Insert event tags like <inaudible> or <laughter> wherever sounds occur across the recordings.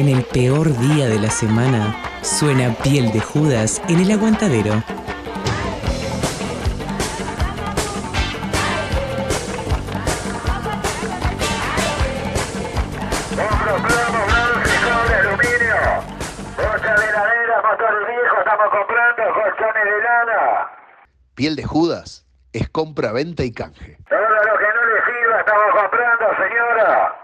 En el peor día de la semana, suena piel de Judas en el aguantadero. Piel de Judas es compra, venta y canje. Todo lo que no le sirva estamos comprando, señora.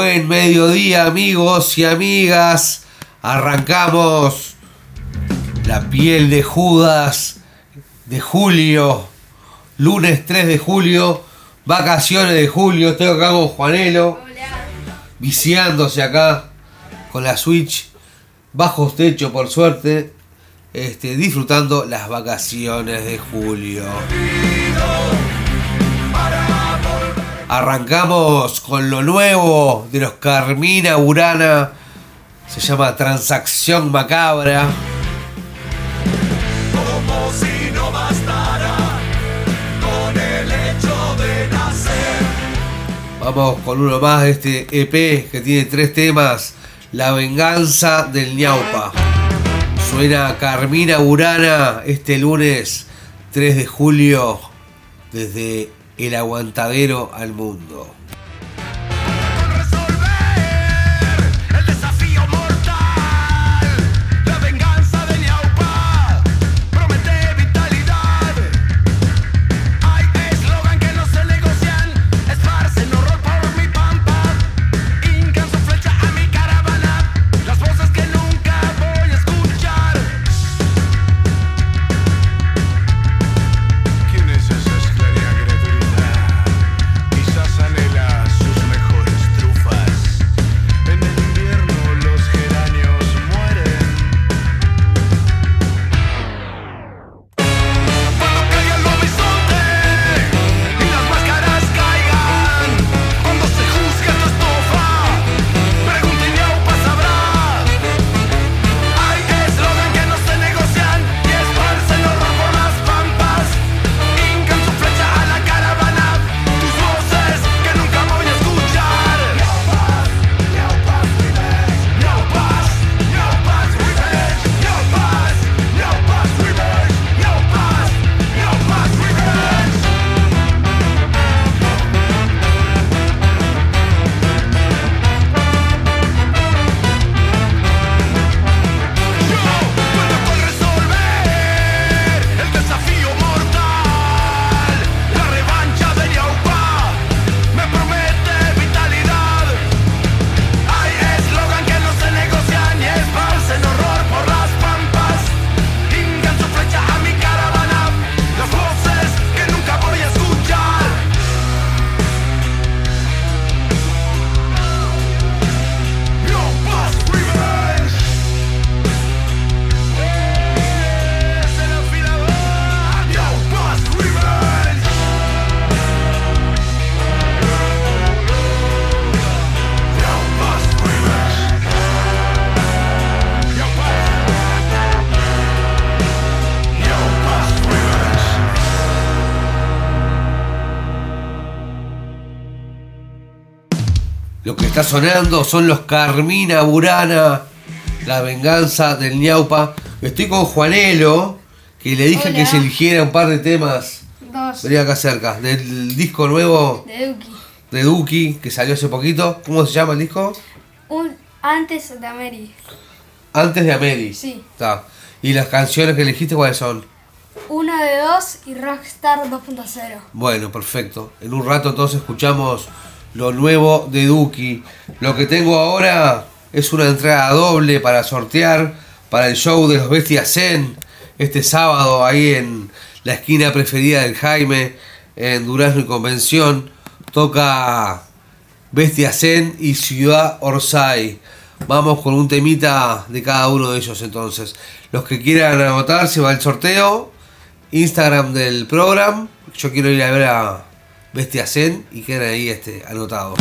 Buen mediodía amigos y amigas. Arrancamos la piel de Judas de julio. Lunes 3 de julio. Vacaciones de julio. Estoy acá con Juanelo. Viciándose acá con la Switch. Bajo techo por suerte. Este, disfrutando las vacaciones de julio. Arrancamos con lo nuevo de los Carmina Urana. Se llama Transacción Macabra. Como si no bastara con el hecho de nacer. Vamos con uno más de este EP que tiene tres temas. La venganza del ñaupa. Suena Carmina Urana este lunes 3 de julio desde el aguantadero al mundo. Sonando son los Carmina Burana, la venganza del ñaupa. Estoy con Juanelo, que le dije Hola. que se eligiera un par de temas. Dos. Venía acá cerca, del disco nuevo De Duki. de Duki, que salió hace poquito. ¿Cómo se llama el disco? Un antes de Ameri. Antes de Ameri. Sí. Está. ¿Y las canciones que elegiste cuáles son? Una de dos y Rockstar 2.0. Bueno, perfecto. En un rato entonces escuchamos lo nuevo de Duki. Lo que tengo ahora es una entrada doble para sortear para el show de los Bestias Zen este sábado ahí en la esquina preferida del Jaime en Durazno y Convención. Toca Bestia Zen y Ciudad Orsay. Vamos con un temita de cada uno de ellos entonces. Los que quieran anotar se va el sorteo. Instagram del programa. Yo quiero ir a ver a Bestia Zen y quedan ahí este, anotados.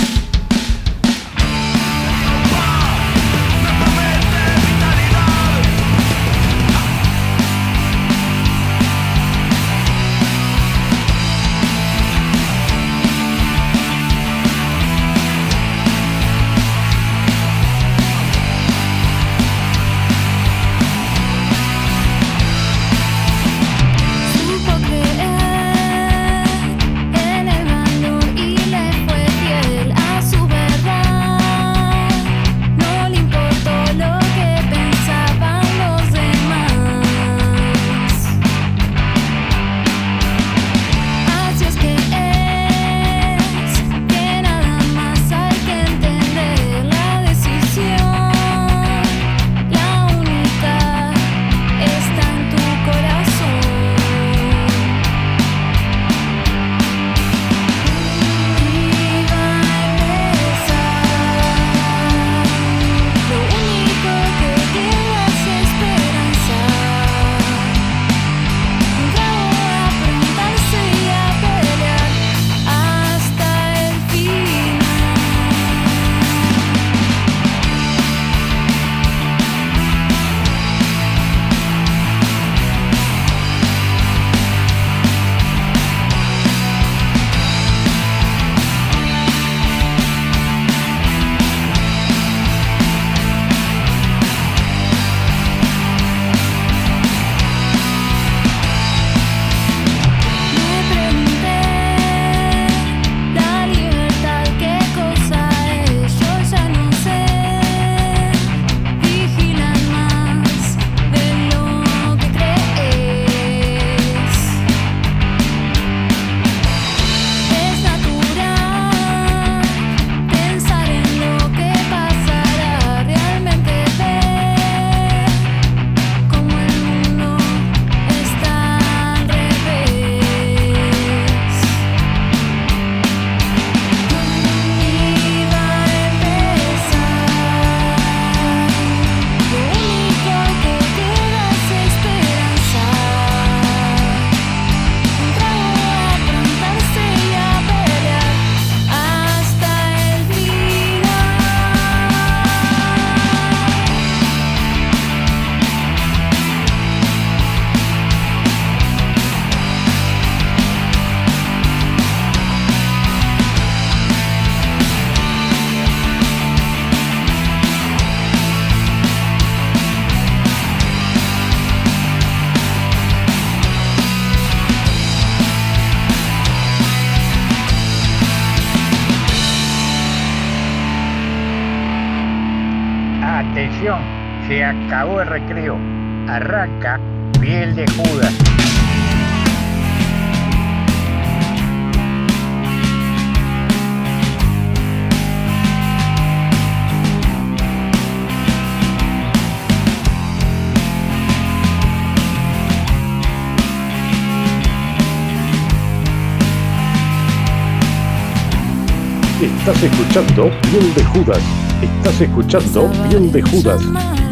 Estás escuchando Piel de Judas.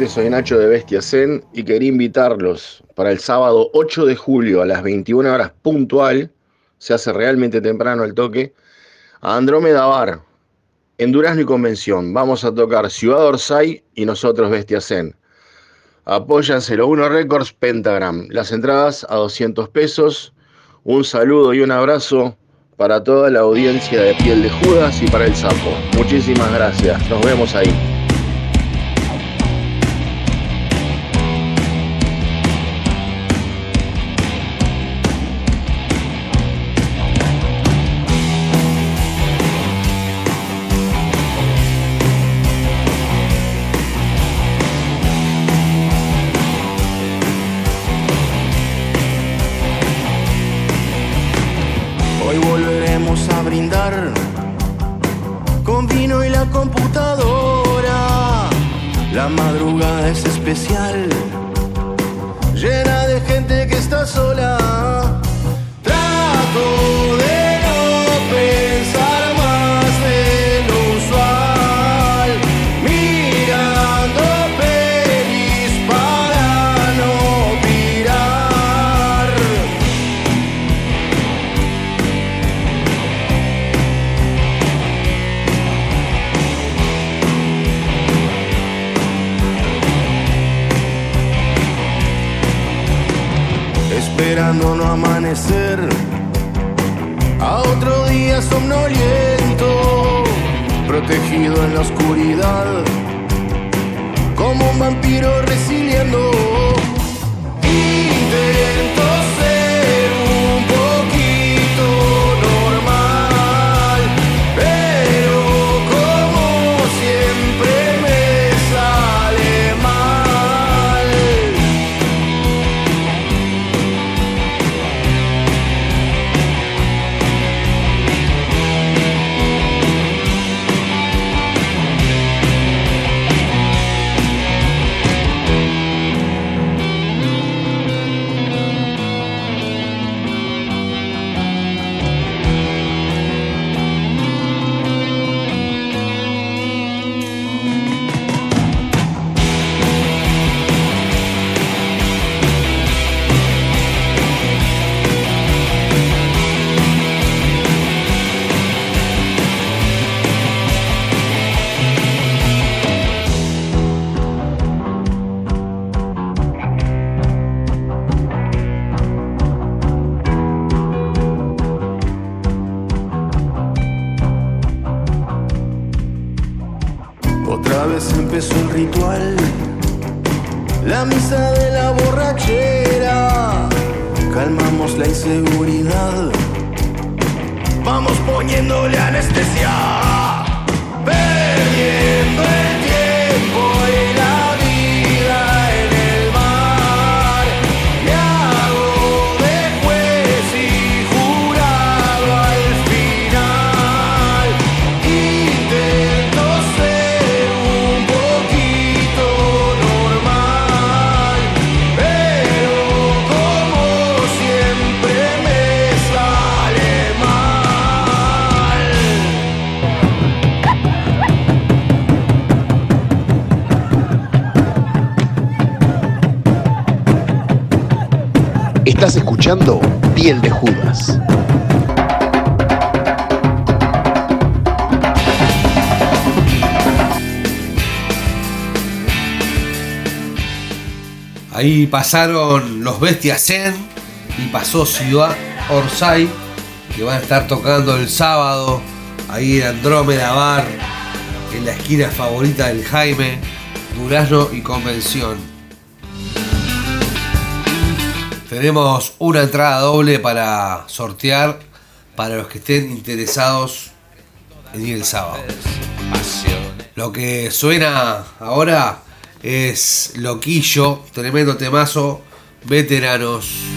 Soy Nacho de Bestia Zen y quería invitarlos para el sábado 8 de julio a las 21 horas puntual, se hace realmente temprano el toque, a Andrómeda Bar, en Durazno y Convención. Vamos a tocar Ciudad Orsay y nosotros Bestia Zen. Apóyanselo, Uno Records Pentagram. Las entradas a 200 pesos. Un saludo y un abrazo para toda la audiencia de Piel de Judas y para el Sapo. Muchísimas gracias. Nos vemos ahí. Con vino y la computadora. La madrugada es especial, llena de gente que está sola. Trato protegido en la oscuridad como un vampiro resiliendo seguridad. Vamos poniéndole anestesia, perdiendo Estás escuchando Piel de Judas. Ahí pasaron los Bestias Zen y pasó Ciudad Orsay, que van a estar tocando el sábado ahí en Andrómeda Bar, en la esquina favorita del Jaime, Durazno y Convención. tenemos una entrada doble para sortear para los que estén interesados en ir el sábado. Lo que suena ahora es Loquillo, tremendo temazo, veteranos.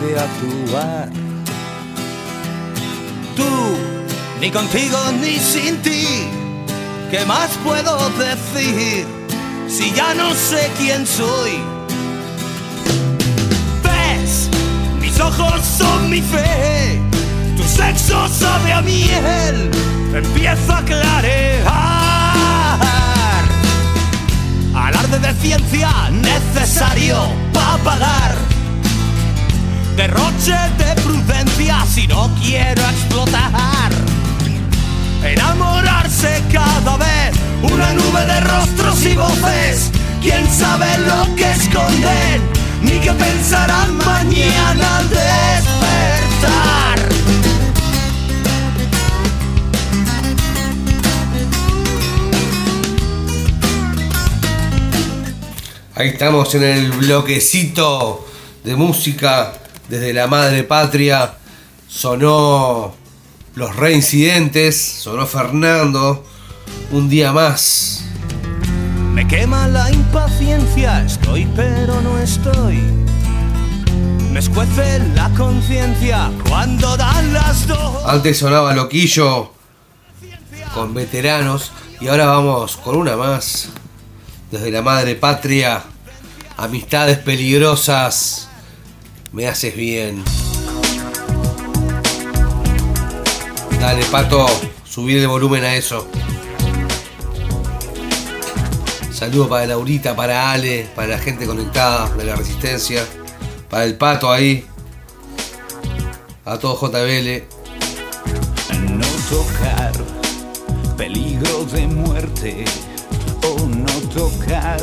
De actuar. Tú, ni contigo ni sin ti. ¿Qué más puedo decir si ya no sé quién soy? ¿Ves? Mis ojos son mi fe. Tu sexo sabe a miel. Empieza a clarear. Alarde de ciencia necesario para pagar. Derroche de prudencia si no quiero explotar. Enamorarse cada vez, una nube de rostros y voces. ¿Quién sabe lo que esconden? Ni qué pensarán mañana al despertar. Ahí estamos en el bloquecito de música desde la madre patria. Sonó los reincidentes, sonó Fernando. Un día más. Me quema la impaciencia, estoy pero no estoy. Me escuece la conciencia cuando dan las dos. Antes sonaba Loquillo con veteranos y ahora vamos con una más. Desde la madre patria, amistades peligrosas, me haces bien. Dale, pato, subir el volumen a eso. Saludo para Laurita, para Ale, para la gente conectada de la Resistencia, para el pato ahí, a todo JBL. No tocar, peligro de muerte, o no tocar,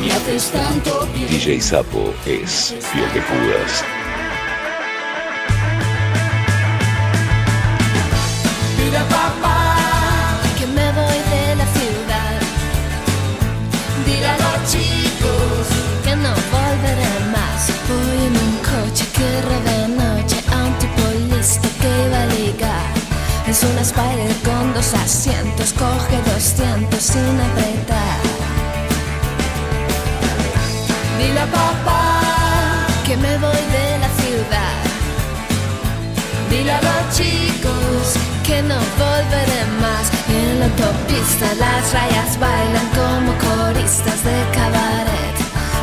me haces tanto bien. DJ Sapo es piel de Judas. Dile a papá que me voy de la ciudad. Dile a los chicos que no volveré más. Voy en un coche que de noche a un tipo listo que iba a ligar. Es una Spider con dos asientos, coge 200 sin apretar. Dile a papá que me voy de la ciudad. Dile a los chicos que no volveré más. En la autopista las rayas bailan como coristas de cabaret.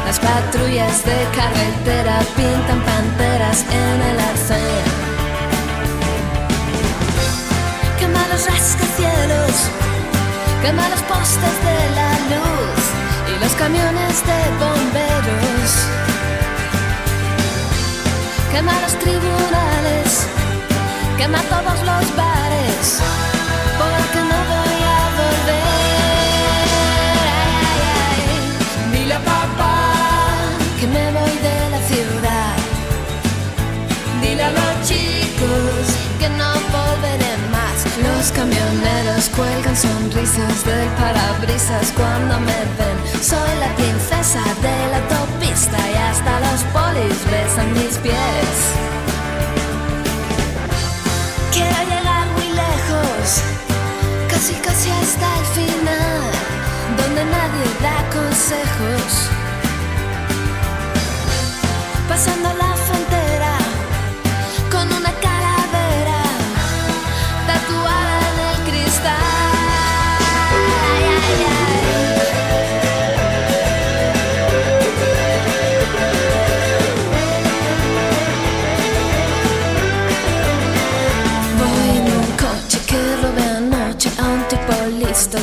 Las patrullas de carretera pintan panteras en el arcén. Quema los rascacielos, quema los postes de la luz camiones de bomberos. Quema los tribunales, quema todos los bares, Los camioneros cuelgan sonrisas del parabrisas cuando me ven. Soy la princesa de la autopista y hasta los polis besan mis pies. Quiero llegar muy lejos, casi casi hasta el final, donde nadie da consejos. Pasando la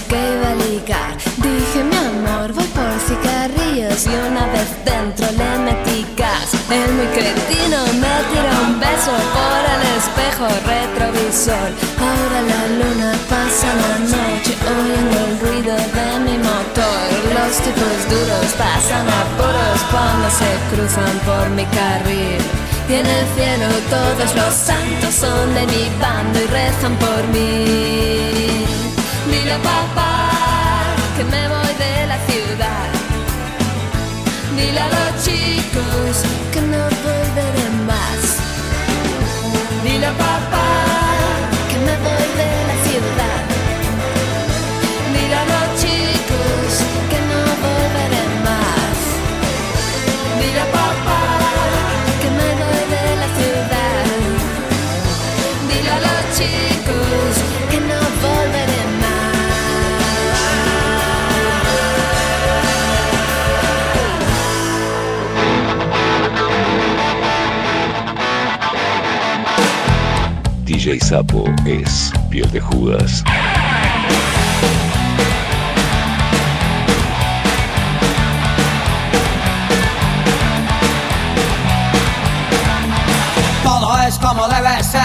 que iba a ligar. Dije, mi amor, voy por cigarrillos y una vez dentro le metí gas. El muy cretino me tiró un beso por el espejo retrovisor. Ahora la luna pasa la noche oyendo el ruido de mi motor. Los tipos duros pasan apuros cuando se cruzan por mi carril. Y en el cielo todos los santos son de mi bando y rezan por mí. Dile a papá que me voy de la ciudad. Dile a los chicos que no volveré más. Dile a papá DJ Sapo es piel de Judas. Todo es como debe ser,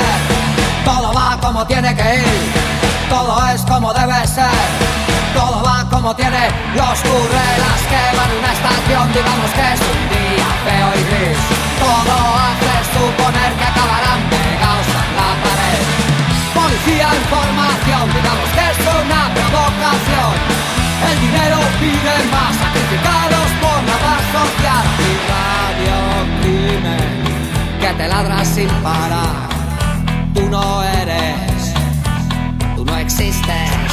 todo va como tiene que ir, todo es como debe ser, todo va como tiene y oscurre las que van en una estación, digamos que es un día feo y gris, todo hace suponer que acabarán Policía en digamos que es una provocación, el dinero pide más, sacrificados por la paz social y radio crimen que te ladras sin parar. Tú no eres, tú no existes.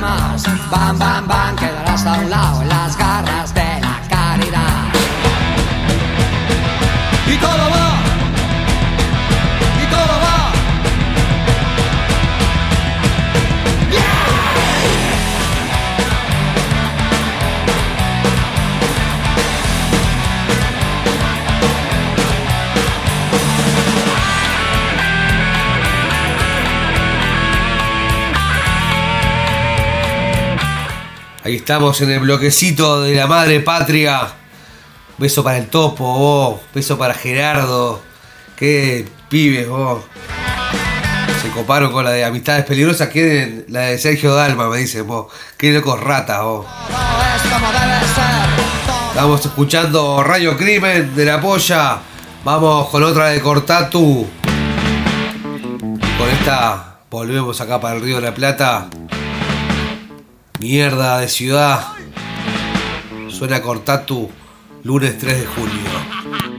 Bam, bam, bam, quedarás a un lado en las garras de estamos en el bloquecito de la madre patria. Beso para el topo, vos. Beso para Gerardo. Qué pibes, vos. Se coparon con la de Amistades Peligrosas. Quieren la de Sergio Dalma, me dicen vos. Qué locos ratas, vos. Estamos escuchando Rayo Crimen de la Polla. Vamos con otra de Cortatu. Con esta volvemos acá para el Río de la Plata. Mierda de ciudad. Suena Cortatu lunes 3 de julio.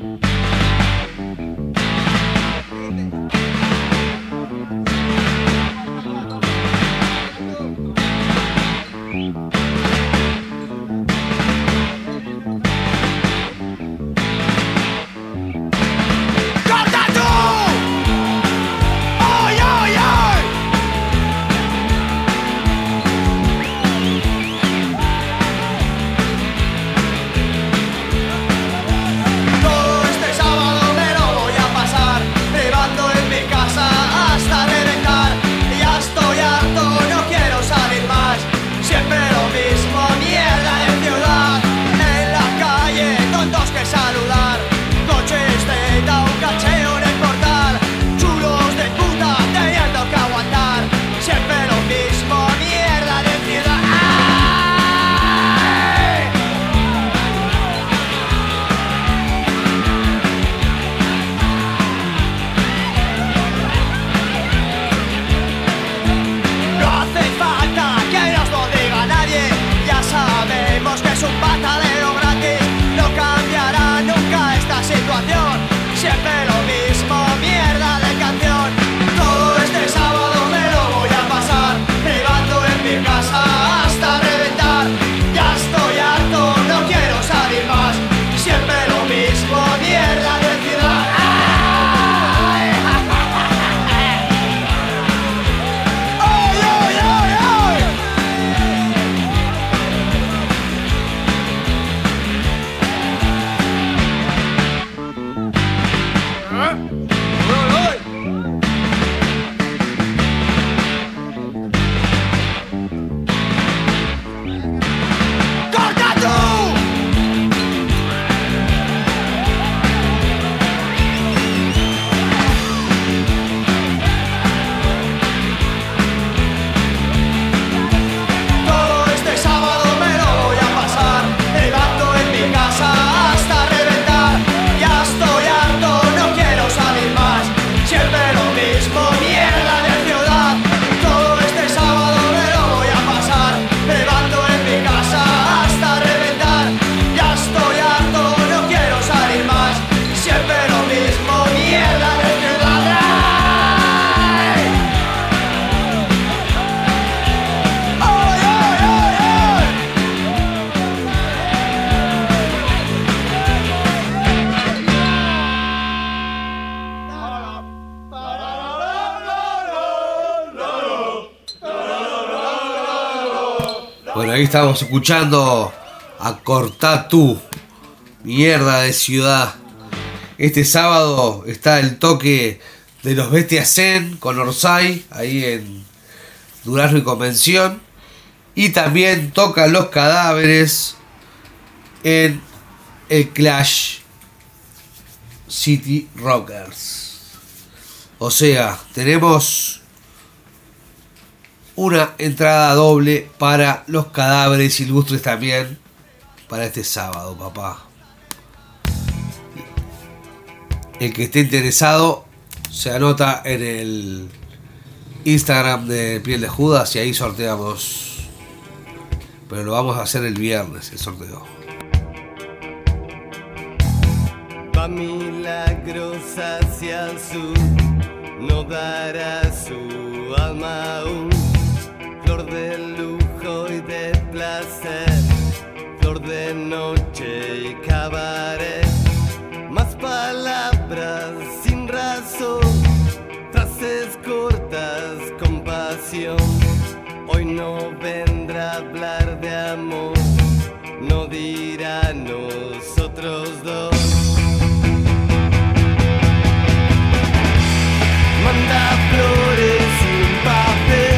Estamos escuchando a Cortatu, mierda de ciudad. Este sábado está el toque de los Bestias Zen con Orsay, ahí en Durazno y Convención. Y también tocan los cadáveres en el Clash City Rockers. O sea, tenemos una entrada doble para los cadáveres ilustres también para este sábado, papá. El que esté interesado se anota en el Instagram de Piel de Judas y ahí sorteamos. Pero lo vamos a hacer el viernes, el sorteo. Milagros hacia el sur, no su. Flor de lujo y de placer, flor de noche y cabaret. Más palabras sin razón, frases cortas con pasión. Hoy no vendrá a hablar de amor, no dirá nosotros dos. Manda flores un papel,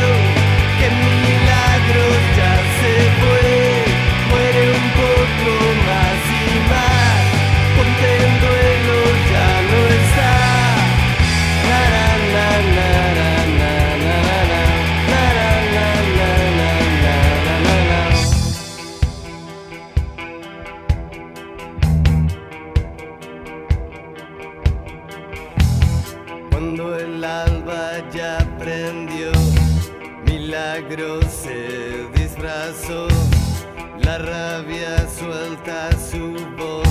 negro se disfrazó, la rabia suelta su voz,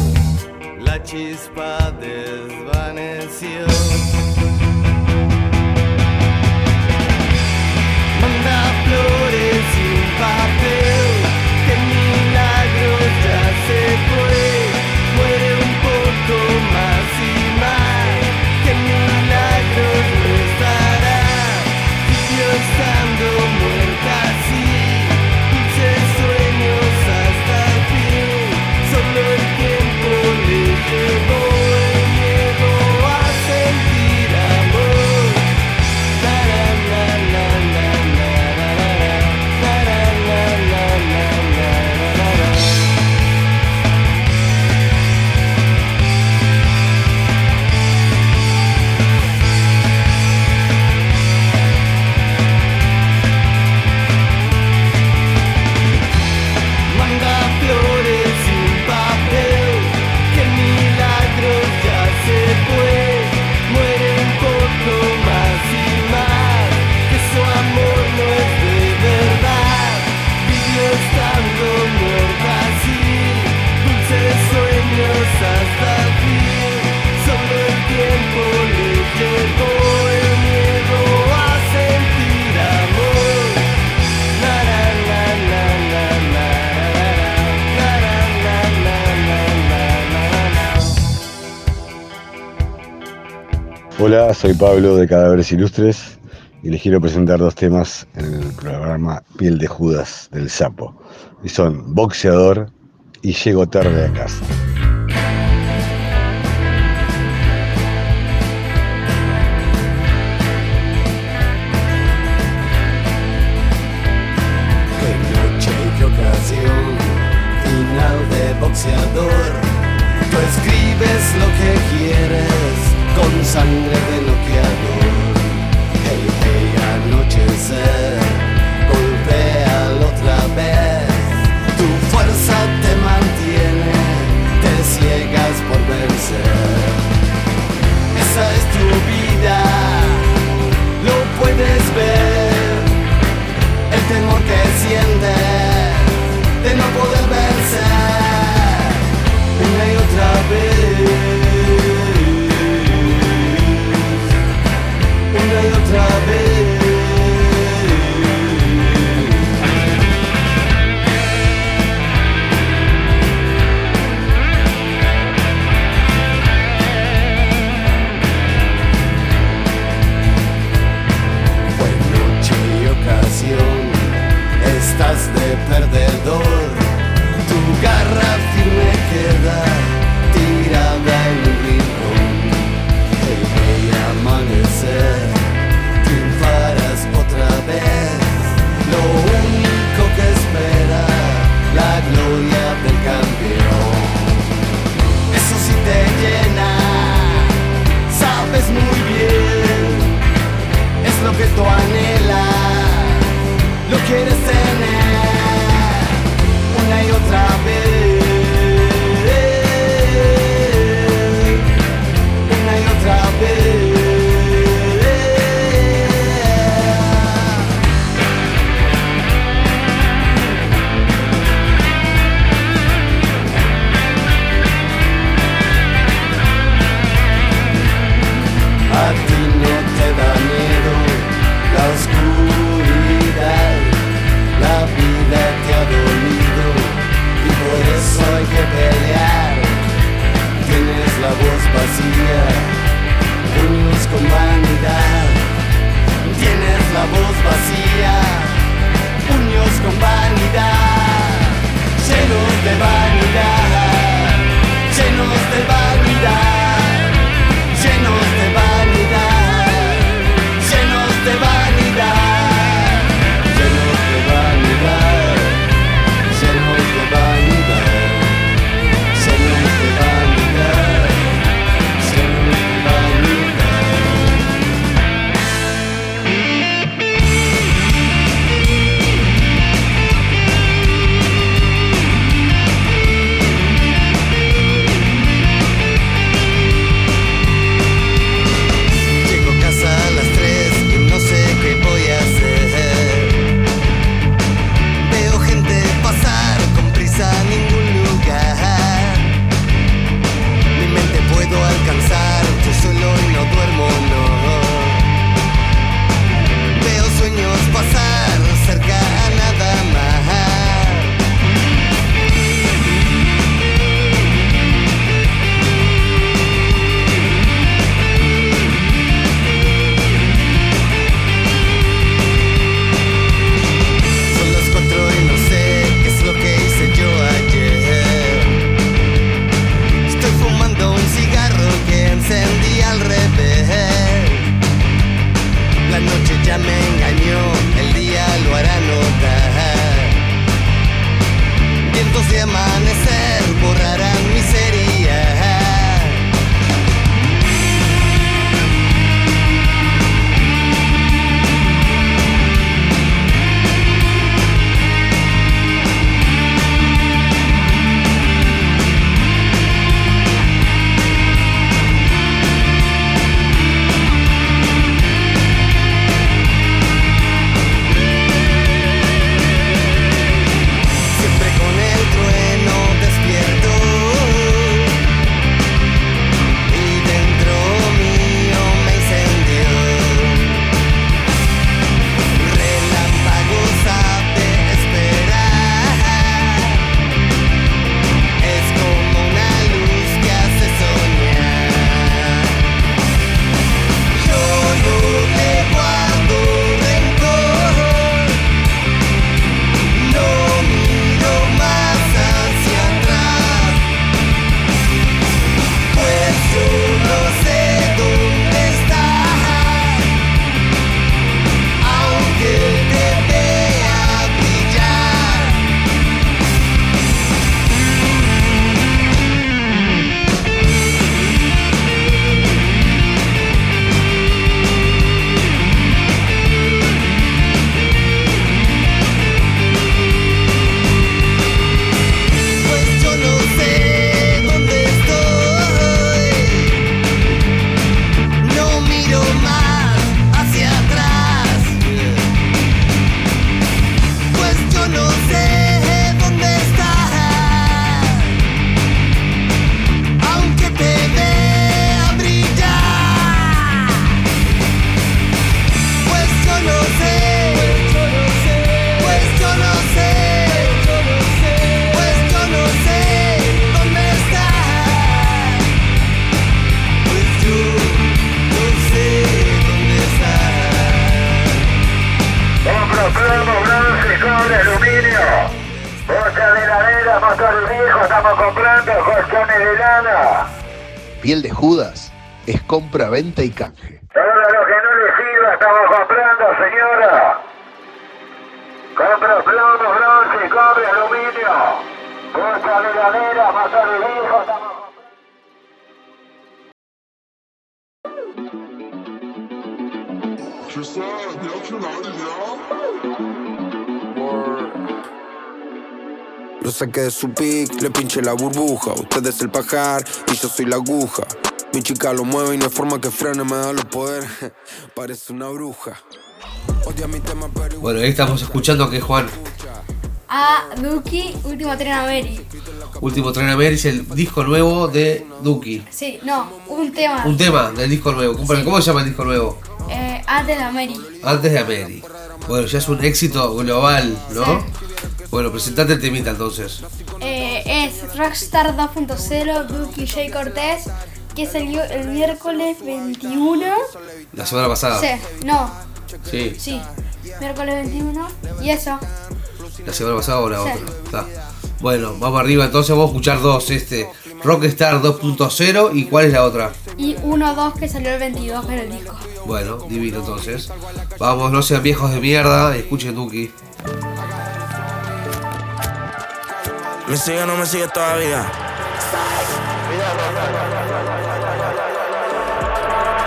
la chispa desvaneció. soy Pablo de Cadáveres Ilustres y les quiero presentar dos temas en el programa Piel de Judas del Sapo. Y son Boxeador y Llego tarde a casa. Noche y ocasión, final de boxeador. Tú escribes lo que quieres sangre de los con vanidad. Tienes la voz vacía, puños con vanidad, llenos de vanidad, llenos de vanidad, llenos de Lo saqué de su pic, le pinché la burbuja. Usted es el pajar y yo soy la aguja. Mi chica lo mueve y no hay forma que frene, me da los poderes. <laughs> Parece una bruja. Odia mi tema, pero Bueno, ahí estamos escuchando que Juan, A Duki, último tren a Mary. último tren a ver, es el disco nuevo de Duki. Sí, no, un tema. Un tema del disco nuevo. ¿Cómo, cómo se llama el disco nuevo? Eh, antes de Mary. Antes de Ameri. Bueno, ya es un éxito global, ¿no? Bueno, presentate el temita entonces. Eh, es Rockstar 2.0 Duki J Cortés, que salió el miércoles 21. La semana pasada. Sí, no, Sí. sí, miércoles 21. Y eso, La semana pasada o la Sí. otra. Está. Bueno, vamos arriba entonces, vamos a escuchar dos. Este, Rockstar 2.0 y cuál es la otra. y 1-2 que salió el 22 en el disco. Bueno, divino entonces. Vamos, no sean viejos de mierda, escuchen Duki. ¿Me sigue o no me sigue todavía?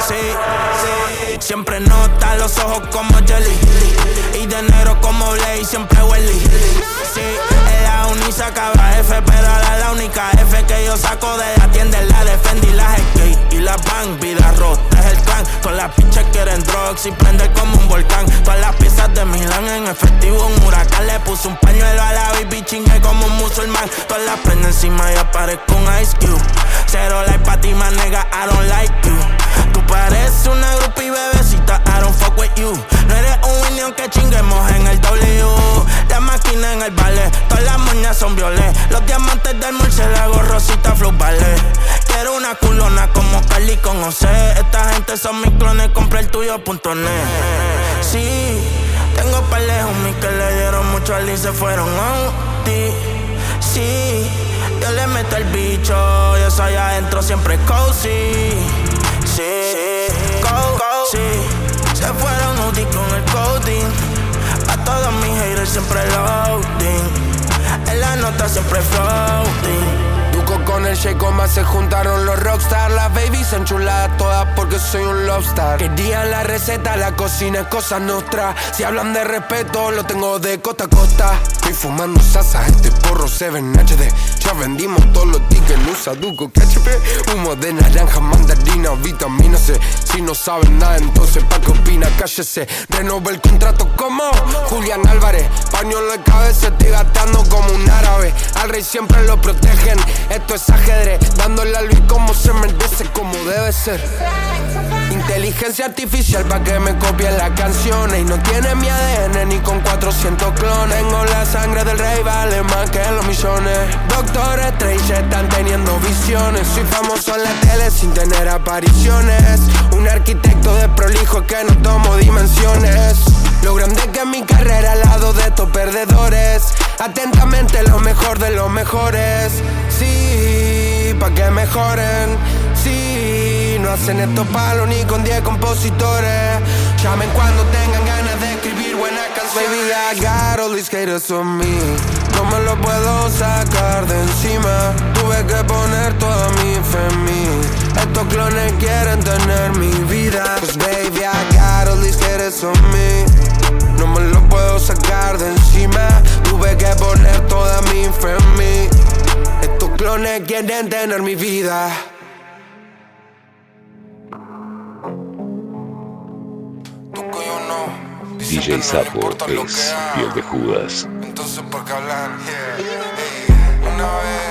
Sí, sí. Siempre nota los ojos como Jelly. Y de negro como Blade, siempre Welly. Sí, uni sacaba F, pero ahora la única F que yo saco de la tienda es la Defendi, la skate y la Bang. Vida rota es el clan. Todas las pinches quieren drugs y prender como un volcán. Todas las piezas de Milán en efectivo, un huracán. Le puse un pañuelo a la baby, chingue como un musulmán. Todas las prendo encima y aparezco un Ice Cube. Cero like pa' ti, más nega, I don't like you. Tú pareces una groupie bebecita, I don't fuck with you. No eres un Winnie aunque chinguemos en el W. La máquina en el ballet, todas las moñas son violet. Los diamantes del murciélago, rosita, flow ballet. Quiero una culona como Carly con OC. Esta gente son mis clones, compré el tuyo.net. Sí, tengo par de homies que le dieron mucho al y se fueron a ti. Sí, yo le meto el bicho, yo soy adentro siempre cozy. Se fueron UDI con el coding. A todos mis haters siempre loading. En la nota siempre floating. Con el Shake más se juntaron los rockstar. Las babies se enchuladas todas porque soy un lobstar. Querían la receta, la cocina es cosa nuestra. Si hablan de respeto, lo tengo de costa a costa. Estoy fumando sasa, este porro 7 HD Ya vendimos todos los tickets, usa Duco KHP Humo de naranja, mandarina, vitamina C. Si no saben nada, entonces pa' qué opina, cállese. Renové el contrato como Julián Álvarez Paño en la cabeza, estoy gastando como un árabe. Al rey siempre lo protegen esto es ajedrez, dándole a Luis como se merece, como debe ser. Inteligencia artificial pa' que me copien las canciones. Y no tiene mi ADN ni con 400 clones. Tengo la sangre del rey, vale más que los millones. Doctor Strange están teniendo visiones. Soy famoso en la tele sin tener apariciones. Un arquitecto de prolijo que no tomo dimensiones. Lo grande que es mi carrera al lado de estos perdedores. Atentamente lo mejor de los mejores. Sí, pa' que mejoren. Sí, no hacen estos palos ni con 10 compositores. Llamen cuando tengan ganas de escribir buenas canciones. Baby, I got all these haters on me. No me lo puedo sacar de encima. Tuve que poner toda mi fe en mí. Estos clones quieren tener mi vida. Pues baby, got all these haters on me. No me lo puedo sacar de encima. Tuve que poner toda mi fe en mí. Estos clones quieren tener mi vida. DJ Sapo es piel de Judas. Entonces, ¿por qué hablar? Yeah. Una vez,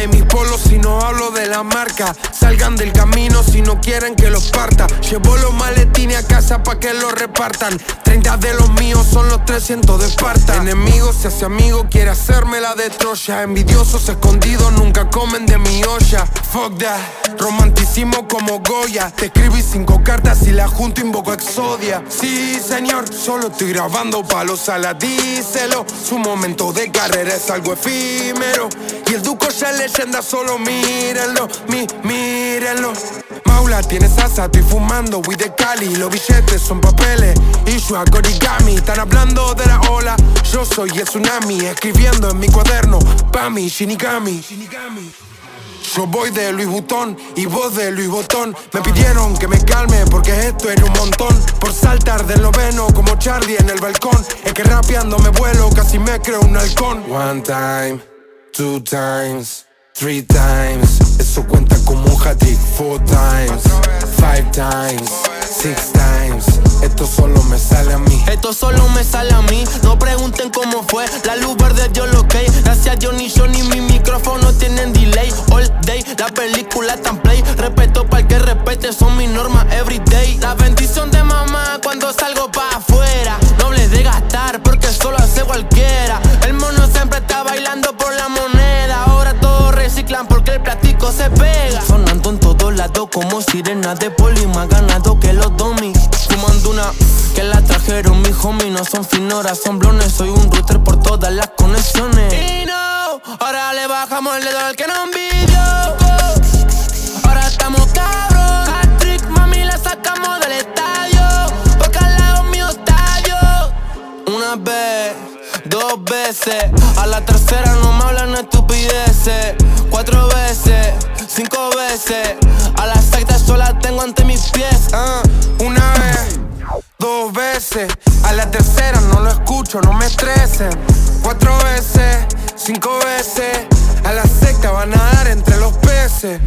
Mostrándole mis polos si no hablo de la marca. Salgan del camino si no quieren que los parta. Llevo los maletines a casa pa' que los repartan. 30 de los míos son los 300 de Esparta. Enemigo se hace amigo, quiere hacerme la de Troya. Envidiosos escondidos nunca comen de mi olla. Fuck that, romanticismo como Goya. Te escribí cinco cartas y la junto invoco Exodia. Sí, señor, solo estoy grabando palos a la díselo. Su momento de carrera es algo efímero. Y el Duco ya es leyenda, solo mírenlo, mi, mírenlo. Maula tiene salsa, estoy fumando weed de Cali. Los billetes son papeles y yo hago origami. Están hablando de la ola, yo soy el tsunami. Escribiendo en mi cuaderno, Pami, Shinigami. Yo voy de Luis Butón y vos de Luis Botón. Me pidieron que me calme porque esto era un montón. Por saltar del noveno como Charlie en el balcón. Es que rapeando me vuelo, casi me creo un halcón. One time, two times, three times. Eso cuenta como un hat-trick. Four times, five times, six times. Esto solo me sale a mí. Esto solo me sale a mí, no pregunten cómo fue. La luz verde yo lo que. Gracias a yo ni mi micrófono tienen delay. All day, la película tan play. Respeto para el que respete, son mis normas everyday. La bendición de mamá cuando salgo pa' afuera. Noble de gastar porque solo hace cualquiera. El mono siempre está bailando por la moneda. Porque el plástico se pega. Sonando en todos lados como sirena de poli. Más ganado que los domis. Fumando una que la trajeron mis homies. No son finoras, son blones. Soy un router por todas las conexiones. Y no, ahora le bajamos el dedo al que no envidió. Ahora estamos cabros. Hat-trick, mami, la sacamos del estadio. Porque al lado mío está yo. Una vez, dos veces. A la tercera no Cuatro veces, cinco veces. A la sexta yo la tengo ante mis pies. Ah, una vez, dos veces. A la tercera no lo escucho, no me estresen. Cuatro veces, cinco veces. A la sexta van a dar entre los peces.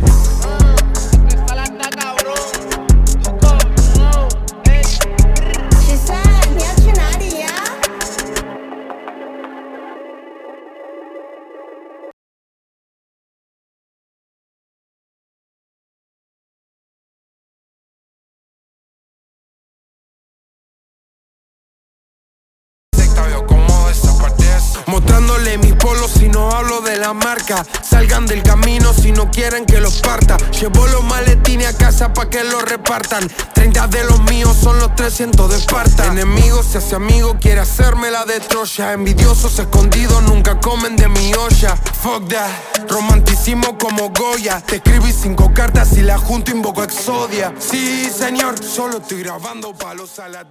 Hablo de la marca. Salgan del camino si no quieren que los parta. Llevo los maletines a casa pa' que los repartan. 30 de los míos son los 300 de Esparta. Enemigo se hace amigo, quiere hacerme la de Troya. Envidiosos escondidos nunca comen de mi olla. Fuck that, romanticismo como Goya. Te escribí cinco cartas y la junto invoco Exodia. Sí, señor, solo estoy grabando palos a la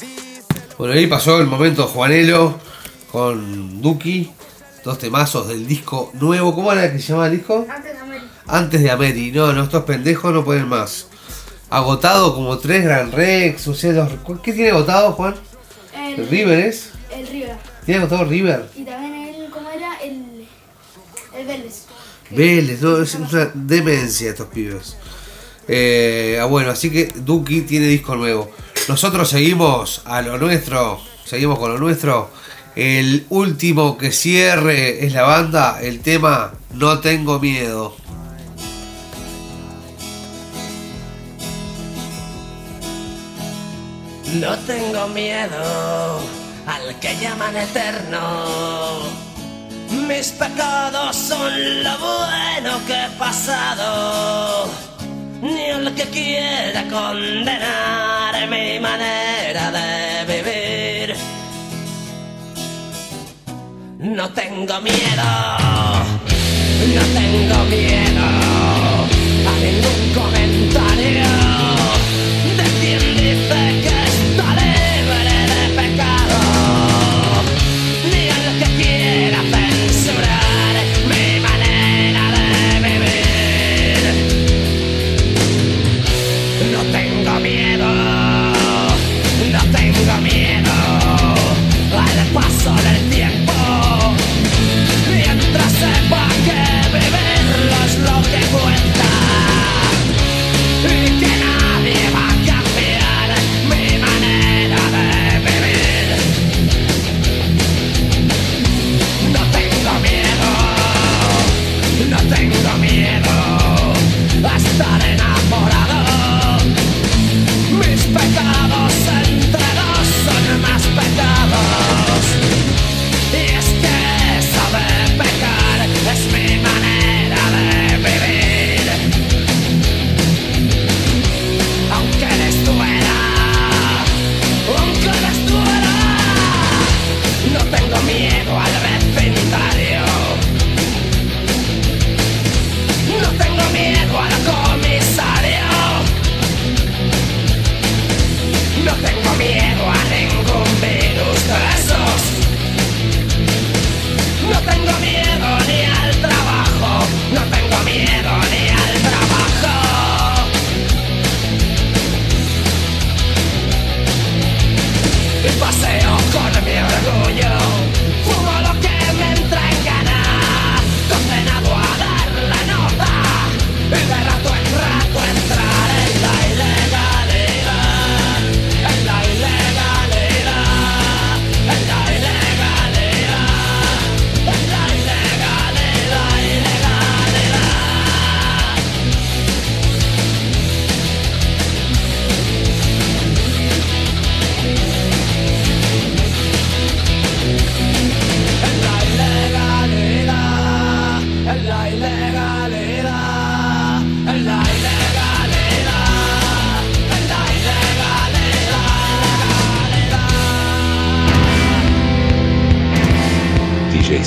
Bueno, ahí pasó el momento Juanelo con Duki. Dos temazos del disco nuevo. ¿Cómo era que se llama el disco? Antes de América. Antes de Ameri. No, no, estos pendejos no pueden más. Agotado como tres Gran Rex. O sea, los- ¿qué tiene agotado, Juan? ¿El River es? El River. ¿Tiene agotado River? Y también el, ¿cómo era? El, el Vélez. Vélez, no, es una demencia estos pibes. Eh, ah, bueno, así que Duki tiene disco nuevo. Nosotros seguimos a lo nuestro, seguimos con lo nuestro. El último que cierre es la banda, el tema No tengo miedo. No tengo miedo al que llaman eterno. Mis pecados son lo bueno que he pasado. Ni al que quiera condenar mi manera de No tengo miedo, no tengo miedo a ningún comentario de quien dice que está libre de pecado, ni al que quiera censurar mi manera de vivir. No tengo miedo, no tengo miedo al paso del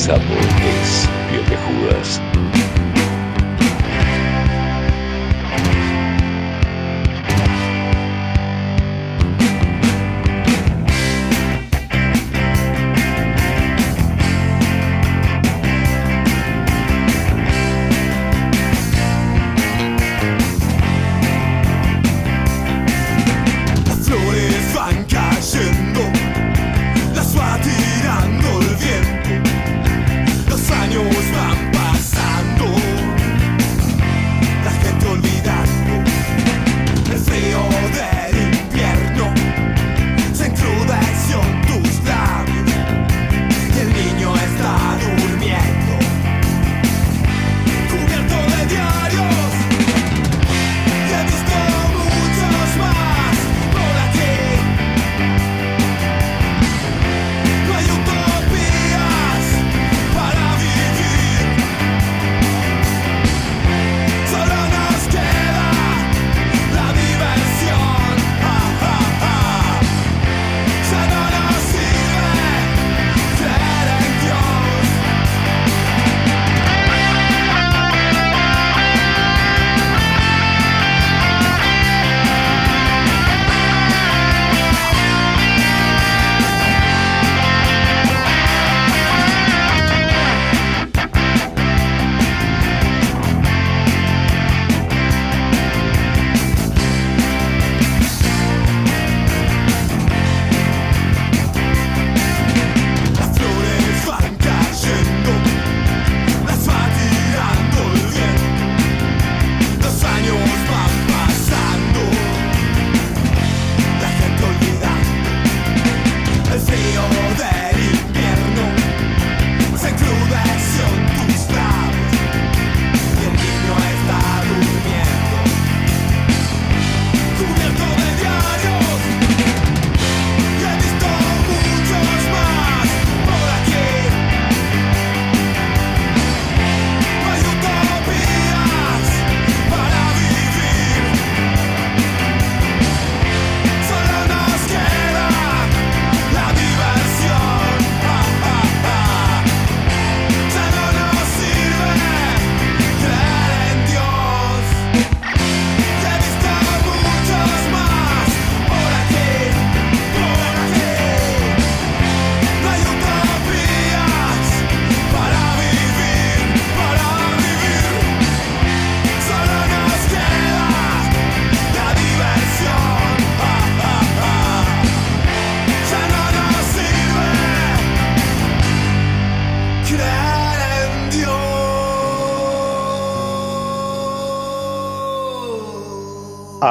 Up.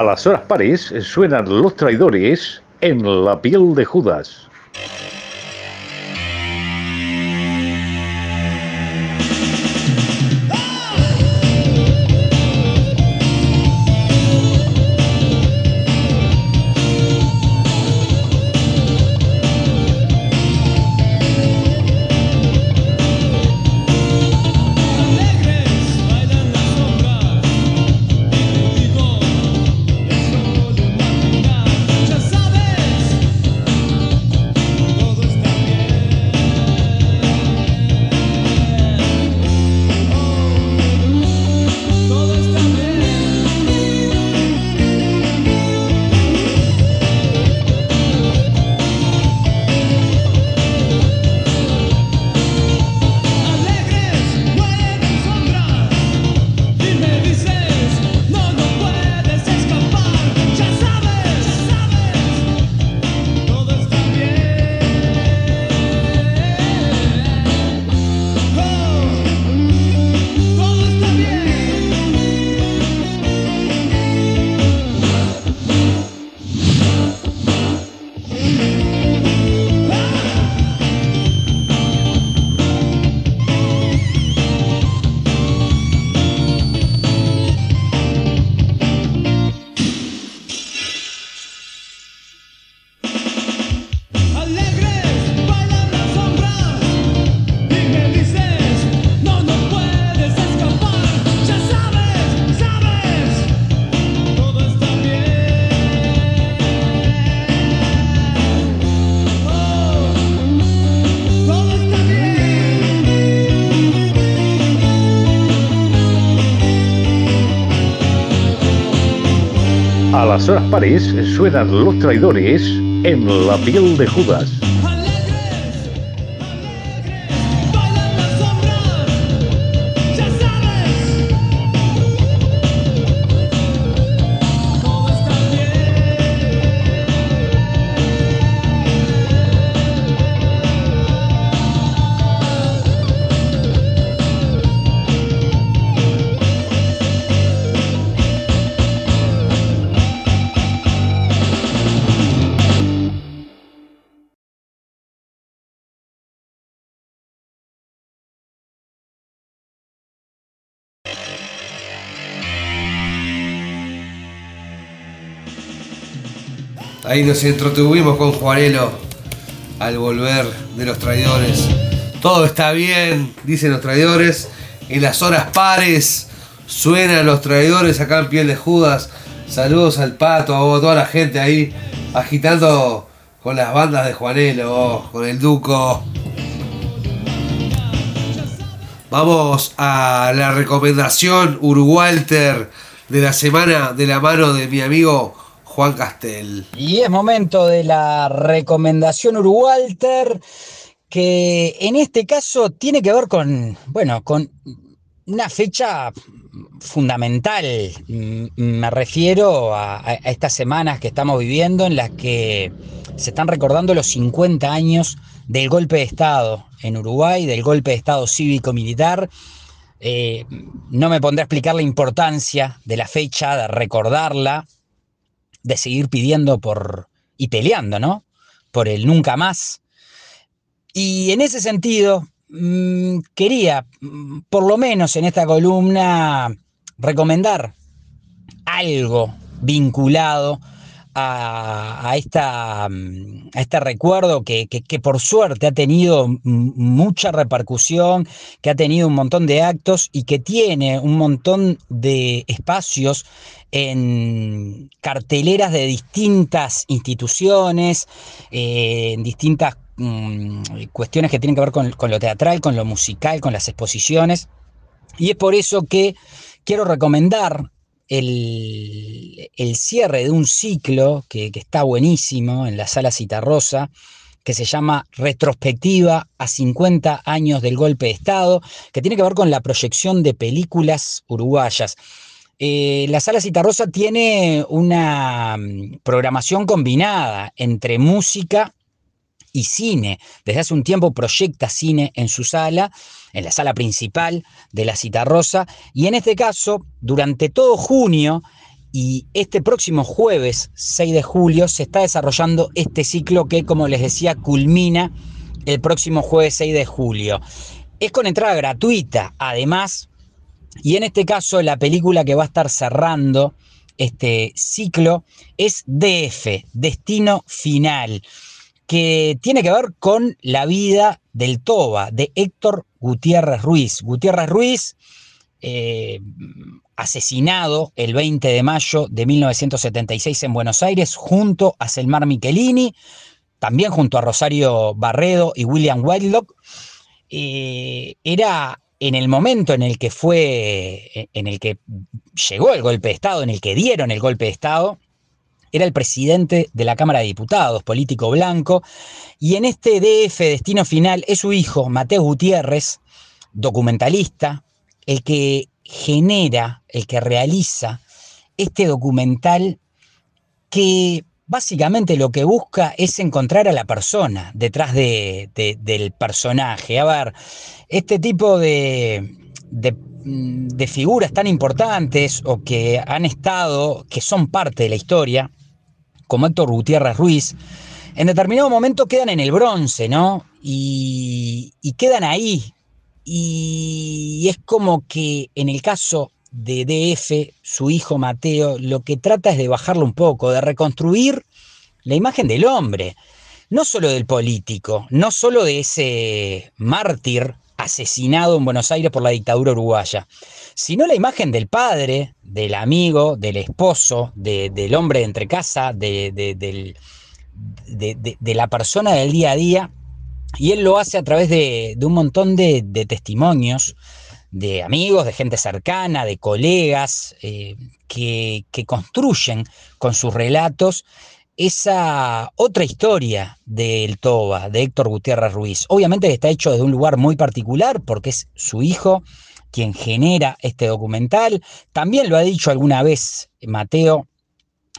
A las horas pares suenan los traidores en la piel de Judas. Horas pares suenan los traidores en la piel de Judas. Ahí nos entretuvimos con Juanelo al volver de los traidores. Todo está bien, dicen los traidores. En las horas pares suenan los traidores acá en Piel de Judas. Saludos al pato, a toda la gente ahí agitando con las bandas de Juanelo, con el Duco. Vamos a la recomendación Urugualter de la semana de la mano de mi amigo Juan Castel. Y es momento de la recomendación Urugualter, que en este caso tiene que ver con, bueno, con una fecha fundamental. Mm, Me refiero a, estas semanas que estamos viviendo en las que se están recordando los 50 años del golpe de Estado en Uruguay, del golpe de Estado cívico-militar. Eh, no me pondré a explicar la importancia de la fecha, de recordarla, de seguir pidiendo por y peleando, ¿no? Por el nunca más. Y en ese sentido, mm, quería, mm, por lo menos en esta columna, recomendar algo vinculado a, esta, mm, este recuerdo que, que- por suerte ha tenido mucha repercusión, que ha tenido un montón de actos y que tiene un montón de espacios en carteleras de distintas instituciones, eh, en distintas mm, cuestiones que tienen que ver con, con lo teatral, con lo musical, con las exposiciones. Y es por eso que quiero recomendar el, el cierre de un ciclo que, que está buenísimo en la sala Citarrosa, que se llama Retrospectiva a 50 años del golpe de Estado, que tiene que ver con la proyección de películas uruguayas. Eh, la sala Citarrosa tiene una mm, programación combinada entre música y cine. Desde hace un tiempo proyecta cine en su sala, en la sala principal de la Citarrosa, y en este caso, durante todo junio y este próximo jueves 6 de julio se está desarrollando este ciclo que, como les decía, culmina el próximo jueves 6 de julio. Es con entrada gratuita, además, y en este caso la película que va a estar cerrando este ciclo es DF, Destino Final, que tiene que ver con la vida del Toba, de Héctor Gutiérrez Ruiz. Gutiérrez Ruiz, eh, asesinado el 20 de mayo de 1976 en Buenos Aires junto a Selmar Michelini, también junto a Rosario Barredo y William Whitelock. Eh, era en el momento en el que fue, en el que llegó el golpe de Estado, en el que dieron el golpe de Estado, era el presidente de la Cámara de Diputados, político blanco, y en este DF Destino Final es su hijo, Mateo Gutiérrez, documentalista, el que genera, el que realiza este documental que básicamente lo que busca es encontrar a la persona detrás de- de- del personaje. A ver, este tipo de, de figuras tan importantes o que han estado, que son parte de la historia, como Héctor Gutiérrez Ruiz, en determinado momento quedan en el bronce, ¿no? Y, y quedan ahí. Y es como que en el caso de DF, su hijo Mateo, lo que trata es de bajarlo un poco, de reconstruir la imagen del hombre, no solo del político, no solo de ese mártir asesinado en Buenos Aires por la dictadura uruguaya, sino la imagen del padre, del amigo, del esposo, de- del hombre de entre casa, de, la persona del día a día, y él lo hace a través de, un montón de, testimonios, de amigos, de gente cercana, de colegas, eh, que construyen con sus relatos esa otra historia del Toba, de Héctor Gutiérrez Ruiz. Obviamente está hecho desde un lugar muy particular porque es su hijo quien genera este documental. También lo ha dicho alguna vez Mateo,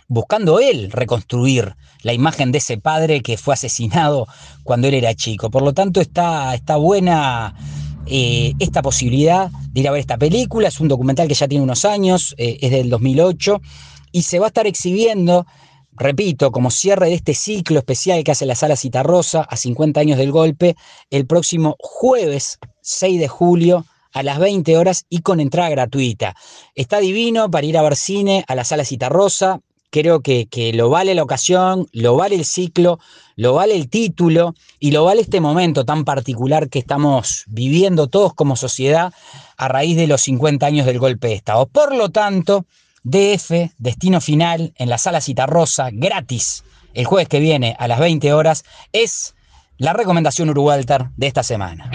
buscando él reconstruir la imagen de ese padre que fue asesinado cuando él era chico. Por lo tanto, está, está buena eh, esta posibilidad de ir a ver esta película. Es un documental que ya tiene unos años, eh, es del 2008, y se va a estar exhibiendo, repito, como cierre de este ciclo especial que hace la Sala Citarrosa a 50 años del golpe, el próximo jueves 6 de julio a las 20 horas y con entrada gratuita. Está divino para ir a ver cine a la Sala Citarrosa. Creo que, que lo vale la ocasión, lo vale el ciclo, lo vale el título y lo vale este momento tan particular que estamos viviendo todos como sociedad a raíz de los 50 años del golpe de Estado. Por lo tanto, DF, Destino Final, en la Sala Citarrosa, gratis, el jueves que viene a las 20 horas, es la recomendación Urugualter de esta semana.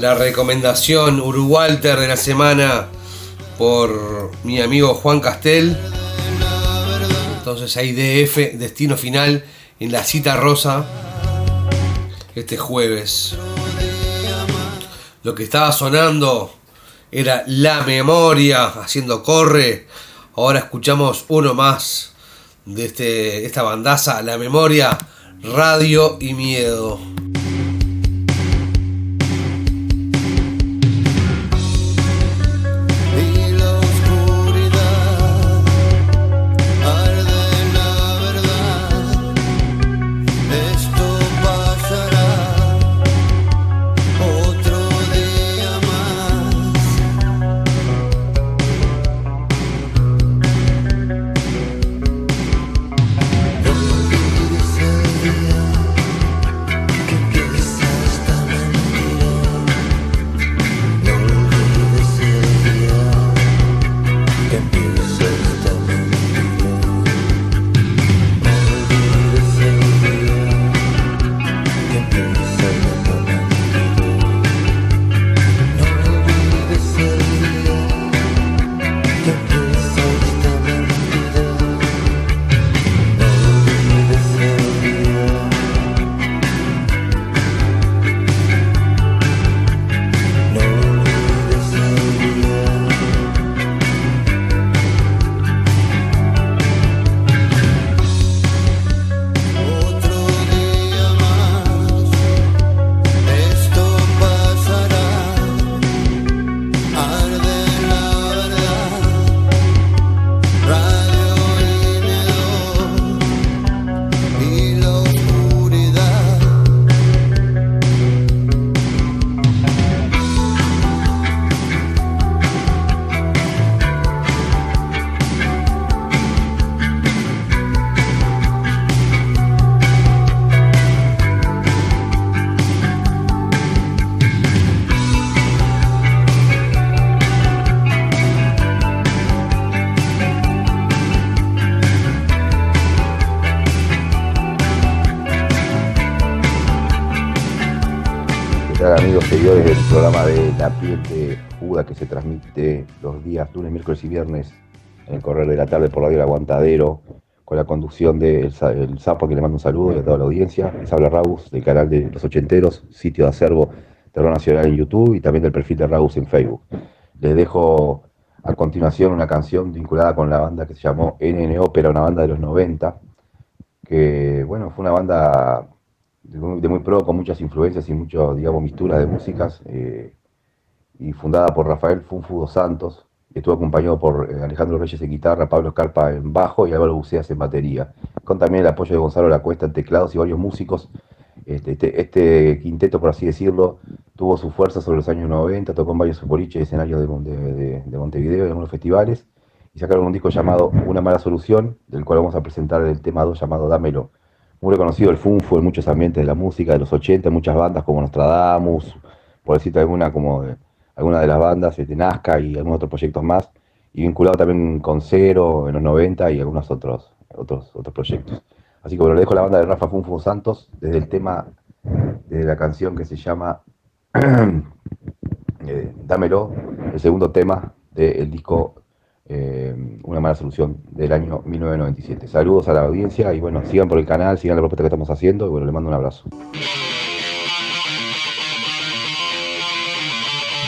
La recomendación Urugualter de la semana por mi amigo Juan Castel. Entonces ahí DF, destino final en la cita rosa este jueves. Lo que estaba sonando era La Memoria haciendo corre. Ahora escuchamos uno más de este, esta bandaza, La Memoria, Radio y Miedo. Miércoles y viernes en el correr de la tarde por Radio El Aguantadero con la conducción de El, Sa- El Sapo que le mando un saludo y a toda la audiencia. Les habla Raus del canal de Los Ochenteros, sitio de acervo Terror Nacional en YouTube y también del perfil de Raus en Facebook. Les dejo a continuación una canción vinculada con la banda que se llamó NN Ópera, una banda de los 90, que bueno, fue una banda de muy, de pro, con muchas influencias y muchas, digamos, misturas de músicas, eh, y fundada por Rafael Funfu dos Santos, estuvo acompañado por eh, Alejandro Reyes en guitarra, Pablo Escarpa en bajo y Álvaro Buceas en batería, con también el apoyo de Gonzalo La Cuesta en teclados y varios músicos. Este, este, este quinteto, por así decirlo, tuvo su fuerza sobre los años 90, tocó en varios boliches y escenarios de, de- de- de Montevideo y en algunos festivales, y sacaron un disco llamado Una mala solución, del cual vamos a presentar el tema 2 llamado Dámelo. Muy reconocido el Funfu en muchos ambientes de la música de los 80, en muchas bandas como Nostradamus, por decirte alguna, como de, alguna de las bandas, este, Nazca y algunos otros proyectos más, y vinculado también con Cero en los 90 y algunos otros, otros, otros proyectos. Así que bueno, le dejo la banda de Rafa Funfu Santos desde el tema, desde la canción que se llama <clears throat> eh, Dámelo, el segundo tema del disco eh, Una mala solución del año 1997. Saludos a la audiencia y bueno, sigan por el canal, sigan la propuesta que estamos haciendo y bueno, les mando un abrazo.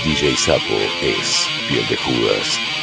DJ Sapo es piel de Judas.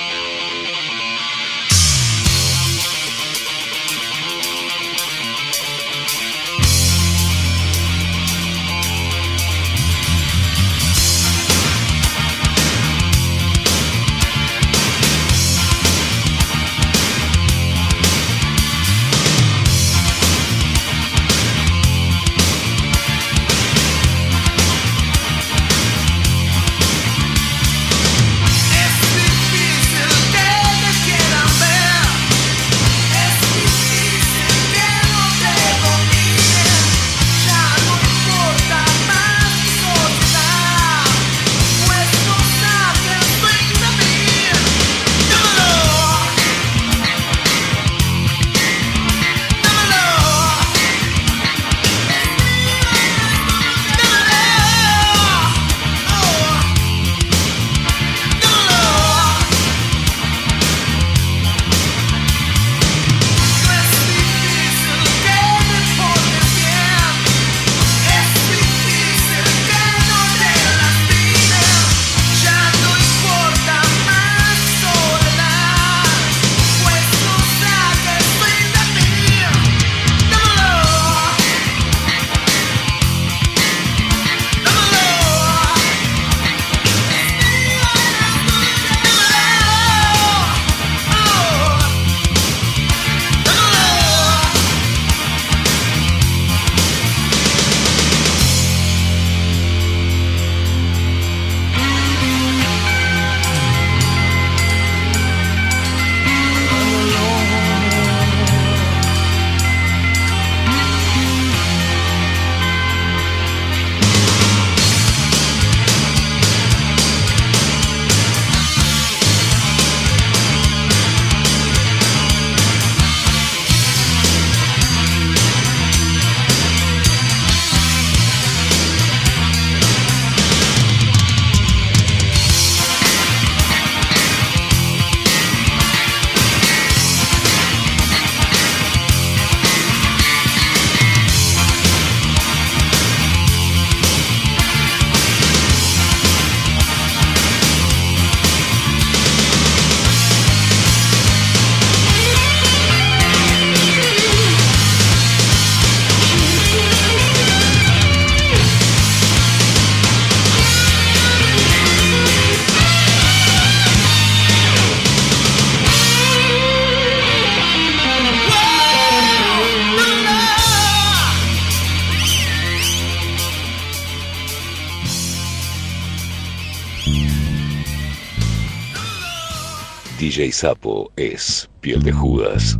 DJ Sapo es piel de Judas.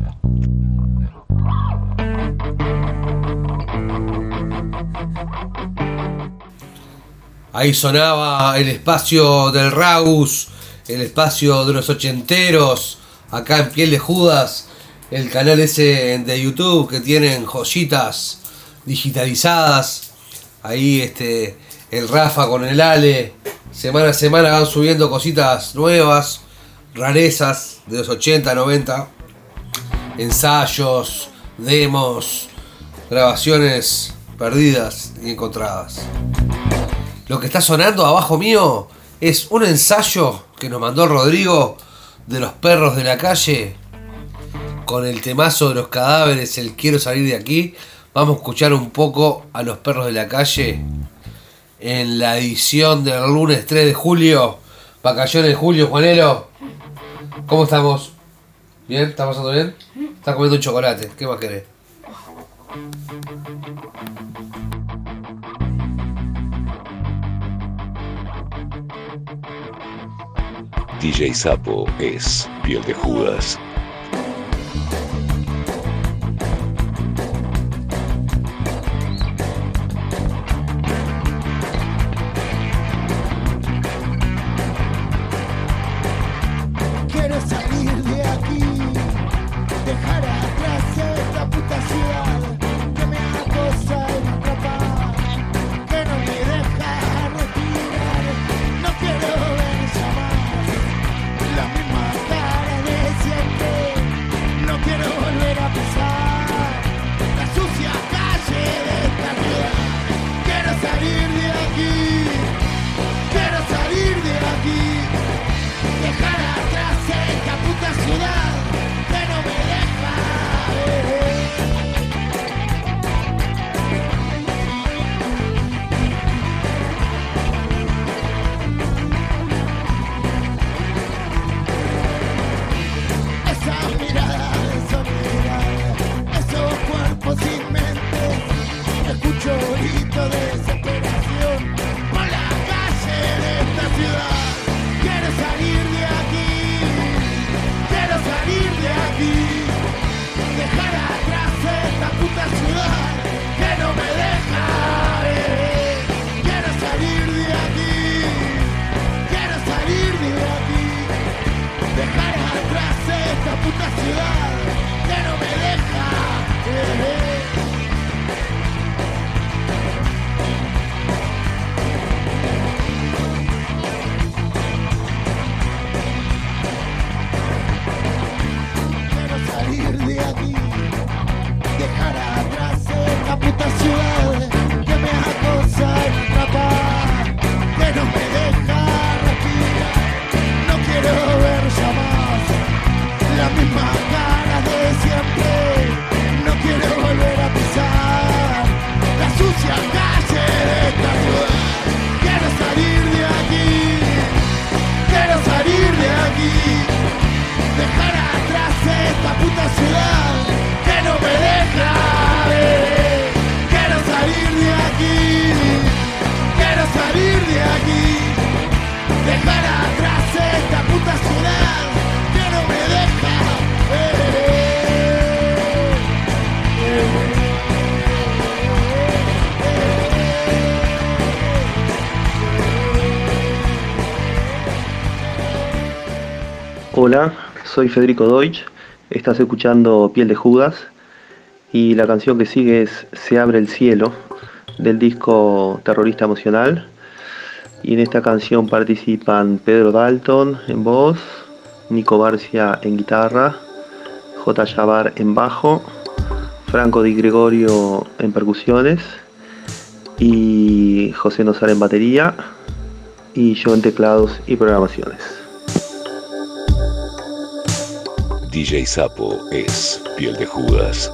Ahí sonaba el espacio del Raus, el espacio de los ochenteros, acá en Piel de Judas, el canal ese de YouTube que tienen joyitas digitalizadas. Ahí este el Rafa con el Ale. Semana a semana van subiendo cositas nuevas, rarezas de los 80, 90. Ensayos, demos, grabaciones perdidas y encontradas. Lo que está sonando abajo mío es un ensayo que nos mandó Rodrigo de los perros de la calle con el temazo de los cadáveres, el quiero salir de aquí. Vamos a escuchar un poco a los perros de la calle en la edición del lunes 3 de julio. Vacaciones de julio, Juanelo. ¿Cómo estamos? ¿Bien? ¿Está pasando bien? Está comiendo un chocolate. ¿Qué más querés? DJ Sapo es piel de Judas. Soy Federico Deutsch, estás escuchando Piel de Judas y la canción que sigue es Se abre el cielo del disco Terrorista Emocional y en esta canción participan Pedro Dalton en voz, Nico Barcia en guitarra, J. Yavar en bajo, Franco Di Gregorio en percusiones y José Nosar en batería y yo en teclados y programaciones. DJ Sapo es piel de Judas.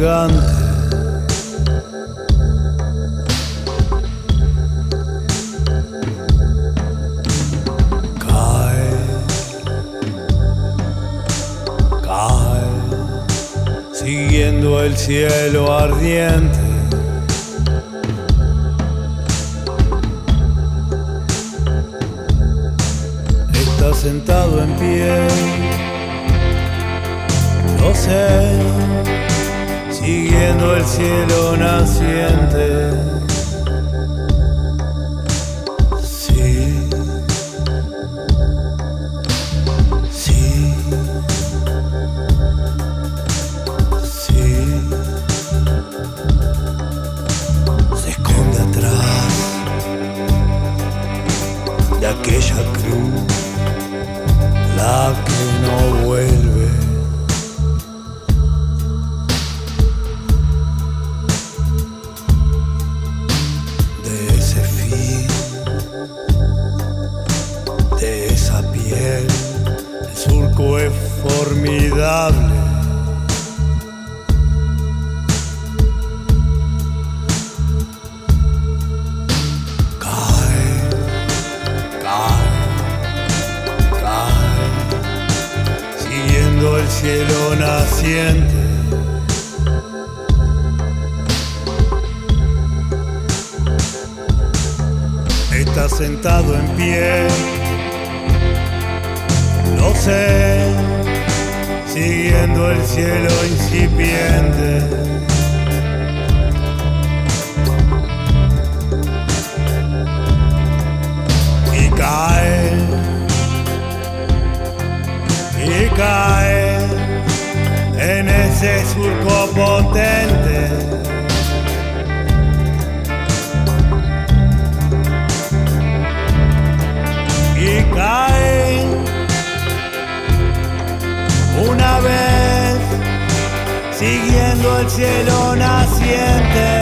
Sur el cielo naciente.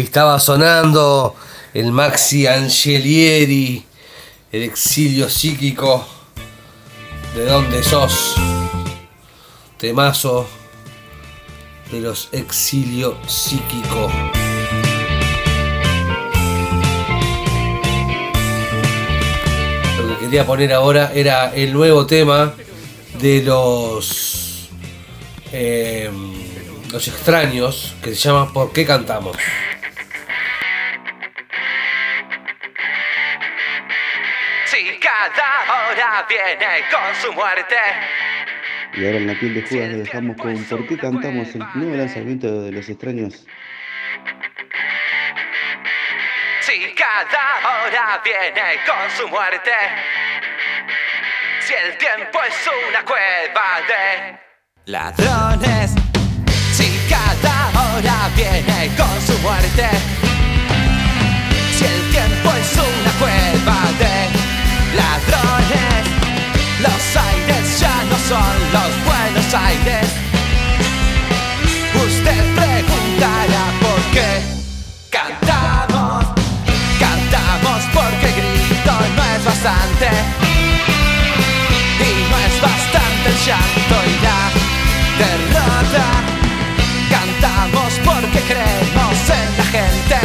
Estaba sonando el Maxi Angelieri, el exilio psíquico. ¿De dónde sos? Temazo de los exilio psíquico. Lo que quería poner ahora era el nuevo tema de los eh, los extraños que se llama ¿Por qué cantamos? Cada hora viene con su muerte. Y ahora en la piel de Judas lo dejamos con ¿Por qué cantamos el nuevo lanzamiento de los extraños? Si cada hora viene con su muerte. Si el tiempo es una cueva de ladrones. Si cada hora viene con su muerte. Los aires ya no son los buenos aires. Usted preguntará por qué cantamos. Cantamos porque grito no es bastante. Y no es bastante el llanto y la derrota. Cantamos porque creemos en la gente.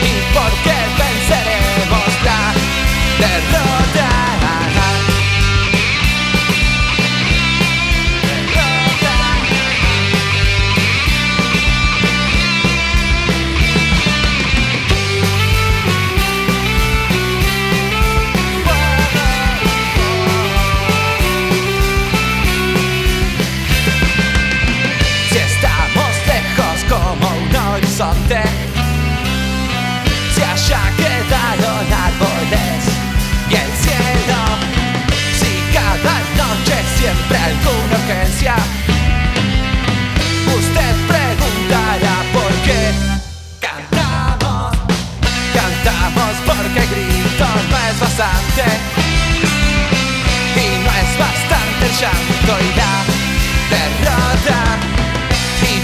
Y porque venceremos la derrota. Si allá quedaron árboles y el cielo Si cada noche siempre alguna urgencia Usted preguntará por qué Cantamos, cantamos porque grito no es bastante Y no es bastante el llanto y la derrota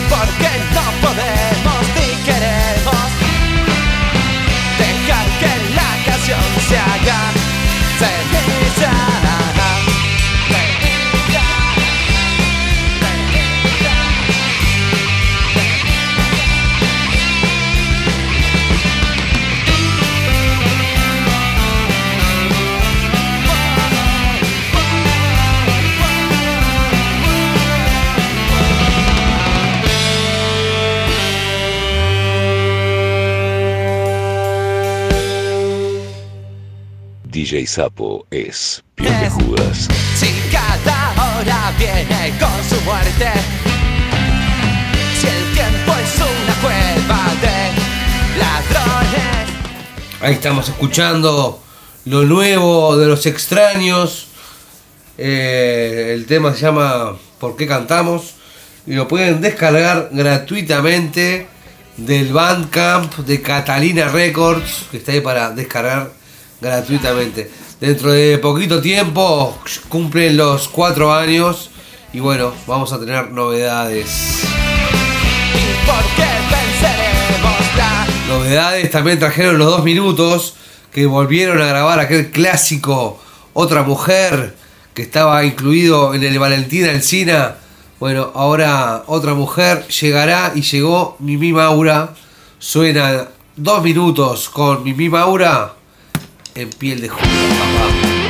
porque no podemos ni queremos dejar que la canción se haga ceniza. DJ Sapo es Piel de Judas. Si cada hora viene con su muerte, si el tiempo es una cueva de ladrones. Ahí estamos escuchando lo nuevo de los extraños. Eh, el tema se llama ¿Por qué cantamos? Y lo pueden descargar gratuitamente del Bandcamp de Catalina Records, que está ahí para descargar gratuitamente. Dentro de poquito tiempo cumplen los cuatro años y bueno, vamos a tener novedades. Novedades también trajeron los dos minutos que volvieron a grabar aquel clásico Otra Mujer que estaba incluido en el Valentina Encina. Bueno, ahora Otra Mujer llegará y llegó Mimi Maura. Suena dos minutos con Mimi Maura en piel de Judas,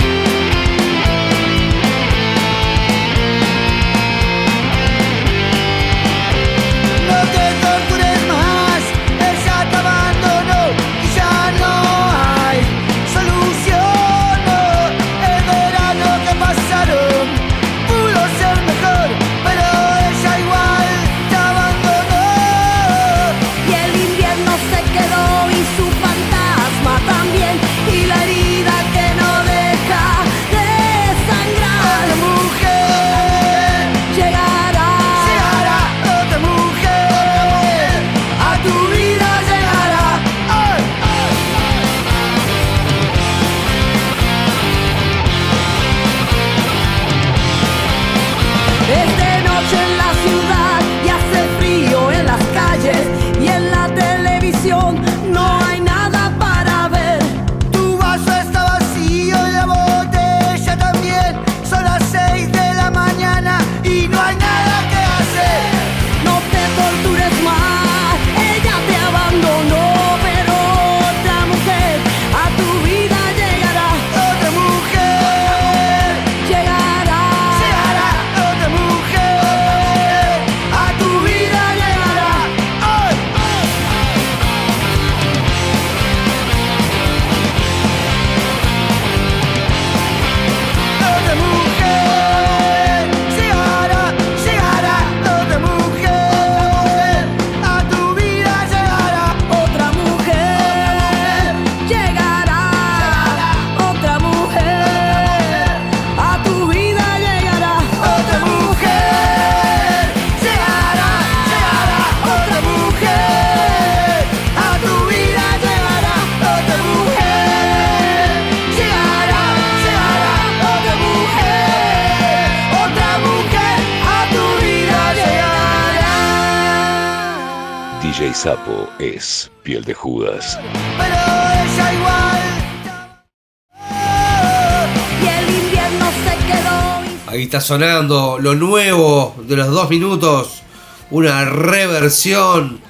sonando lo nuevo de los dos minutos. Una reversión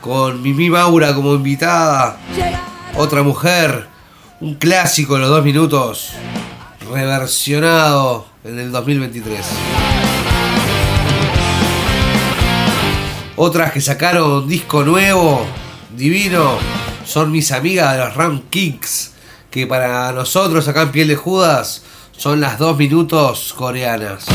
con Mimi Maura como invitada. Otra mujer. Un clásico de los dos minutos. Reversionado en el 2023. Otras que sacaron disco nuevo, divino, son mis amigas de los Ram Kicks. Que para nosotros acá en Piel de Judas son las dos minutos coreanas.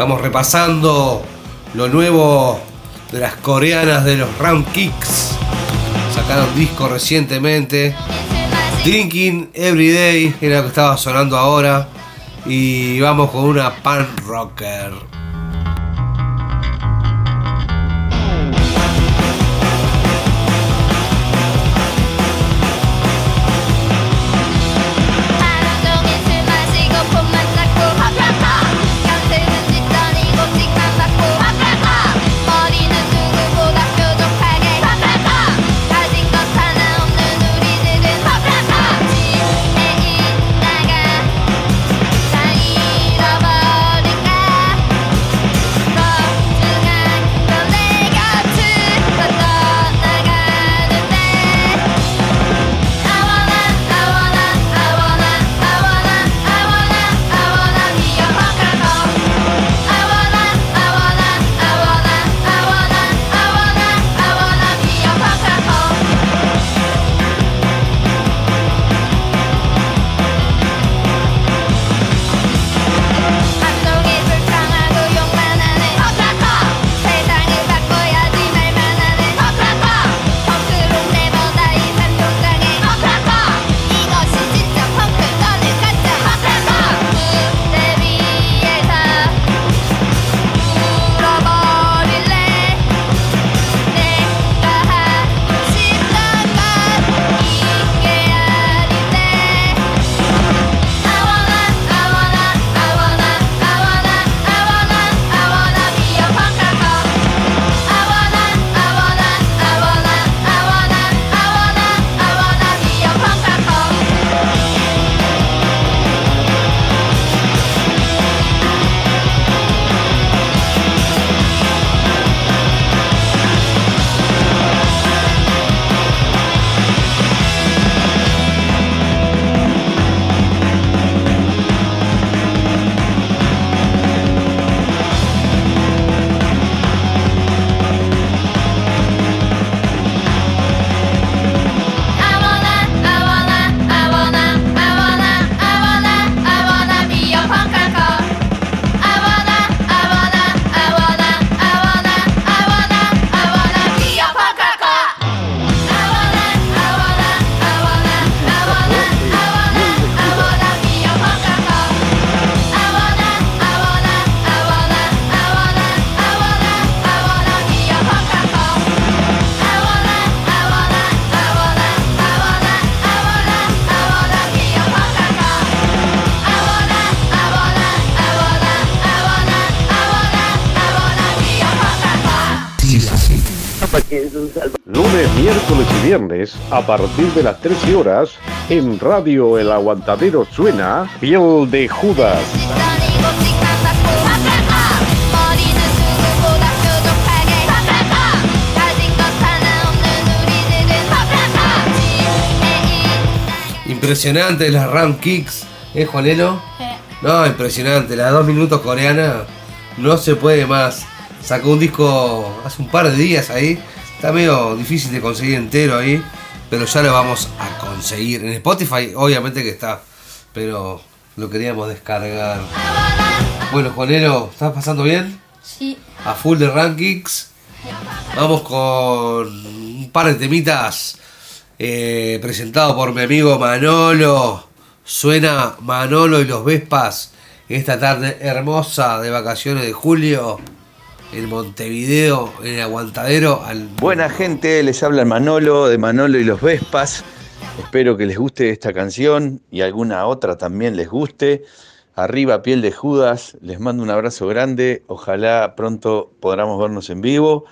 Estamos repasando lo nuevo de las coreanas de los Round Kicks. Sacaron disco recientemente. Drinking Everyday era lo que estaba sonando ahora. Y vamos con una pan rocker. Viernes, a partir de las 13 horas, en Radio El Aguantadero suena Piel de Judas. Impresionante las Ram Kicks, ¿eh, Juanelo? Sí. No, impresionante. Las dos minutos coreana no se puede más. Sacó un disco hace un par de días ahí. Está medio difícil de conseguir entero ahí. Pero ya lo vamos a conseguir. En Spotify, obviamente que está. Pero lo queríamos descargar. Bueno, Juanelo, ¿estás pasando bien? Sí. A full de rankings. Vamos con un par de temitas eh, presentado por mi amigo Manolo. Suena Manolo y los Vespas esta tarde hermosa de vacaciones de julio en Montevideo, en el Aguantadero. Al... Buena gente, les habla Manolo de Manolo y los Vespas. Espero que les guste esta canción y alguna otra también les guste. Arriba, piel de Judas, les mando un abrazo grande. Ojalá pronto podamos vernos en vivo.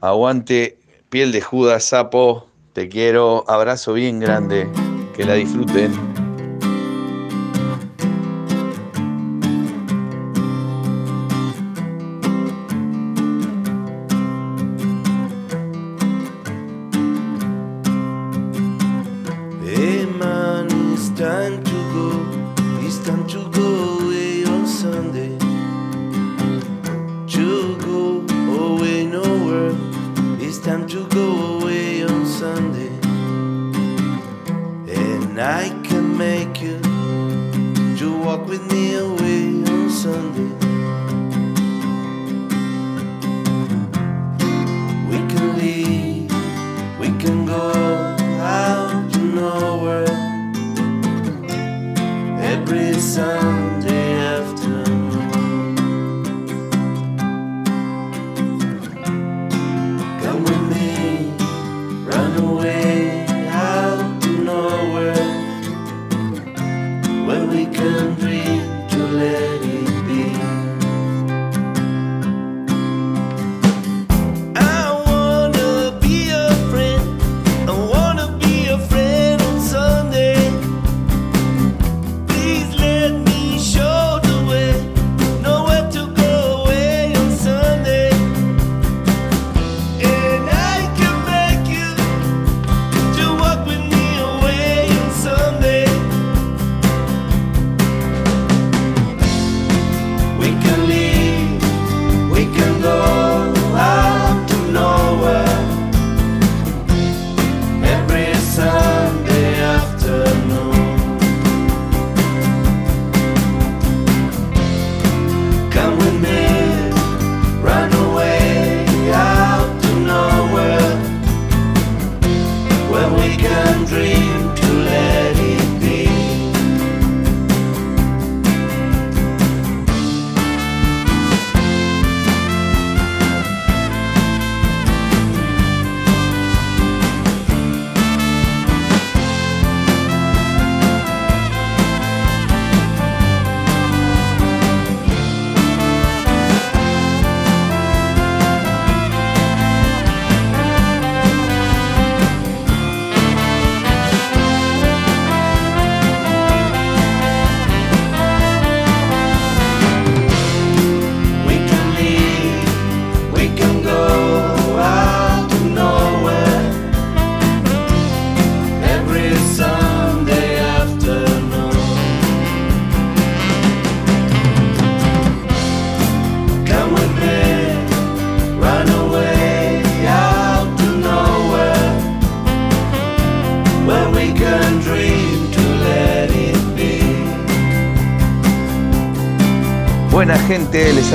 Aguante, piel de Judas, sapo. Te quiero. Abrazo bien grande. Que la disfruten.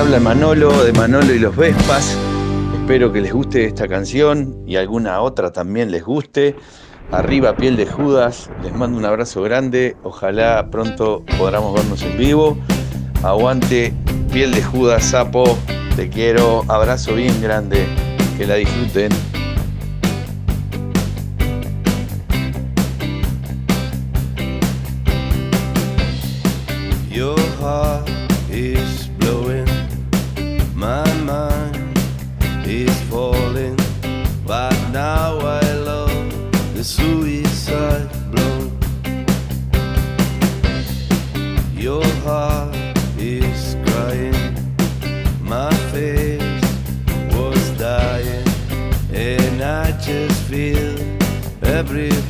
Habla Manolo de Manolo y los Vespas. Espero que les guste esta canción y alguna otra también les guste. Arriba, piel de Judas, les mando un abrazo grande. Ojalá pronto podamos vernos en vivo. Aguante, piel de Judas, sapo. Te quiero. Abrazo bien grande. Que la disfruten. every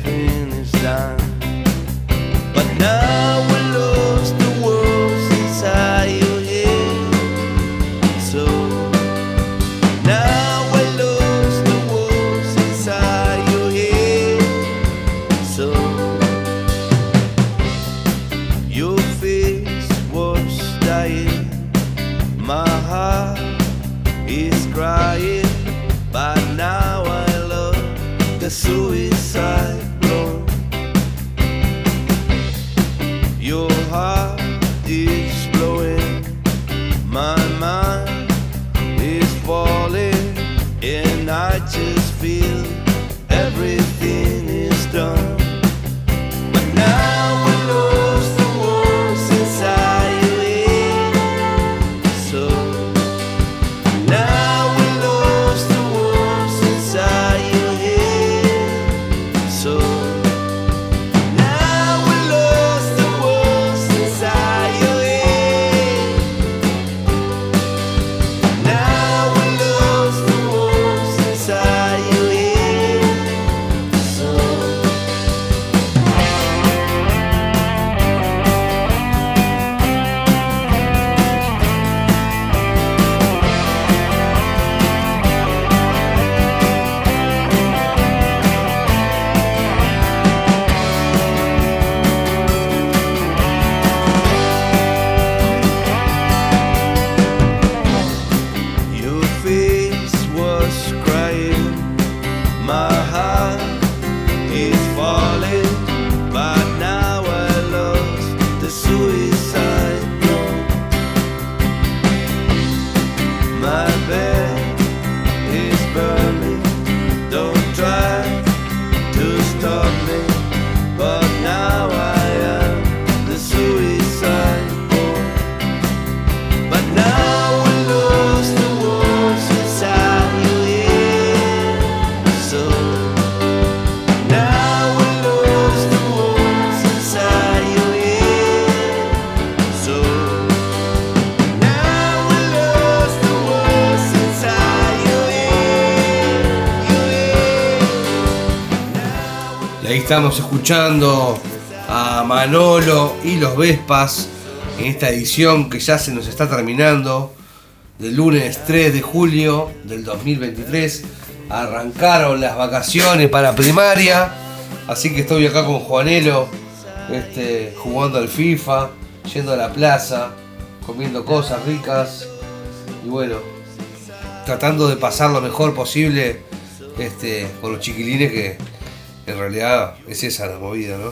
estamos escuchando a Manolo y los Vespas en esta edición que ya se nos está terminando del lunes 3 de julio del 2023. Arrancaron las vacaciones para primaria, así que estoy acá con Juanelo, este, jugando al FIFA, yendo a la plaza, comiendo cosas ricas y bueno, tratando de pasar lo mejor posible este, con los chiquilines que en realidad es esa la movida, ¿no?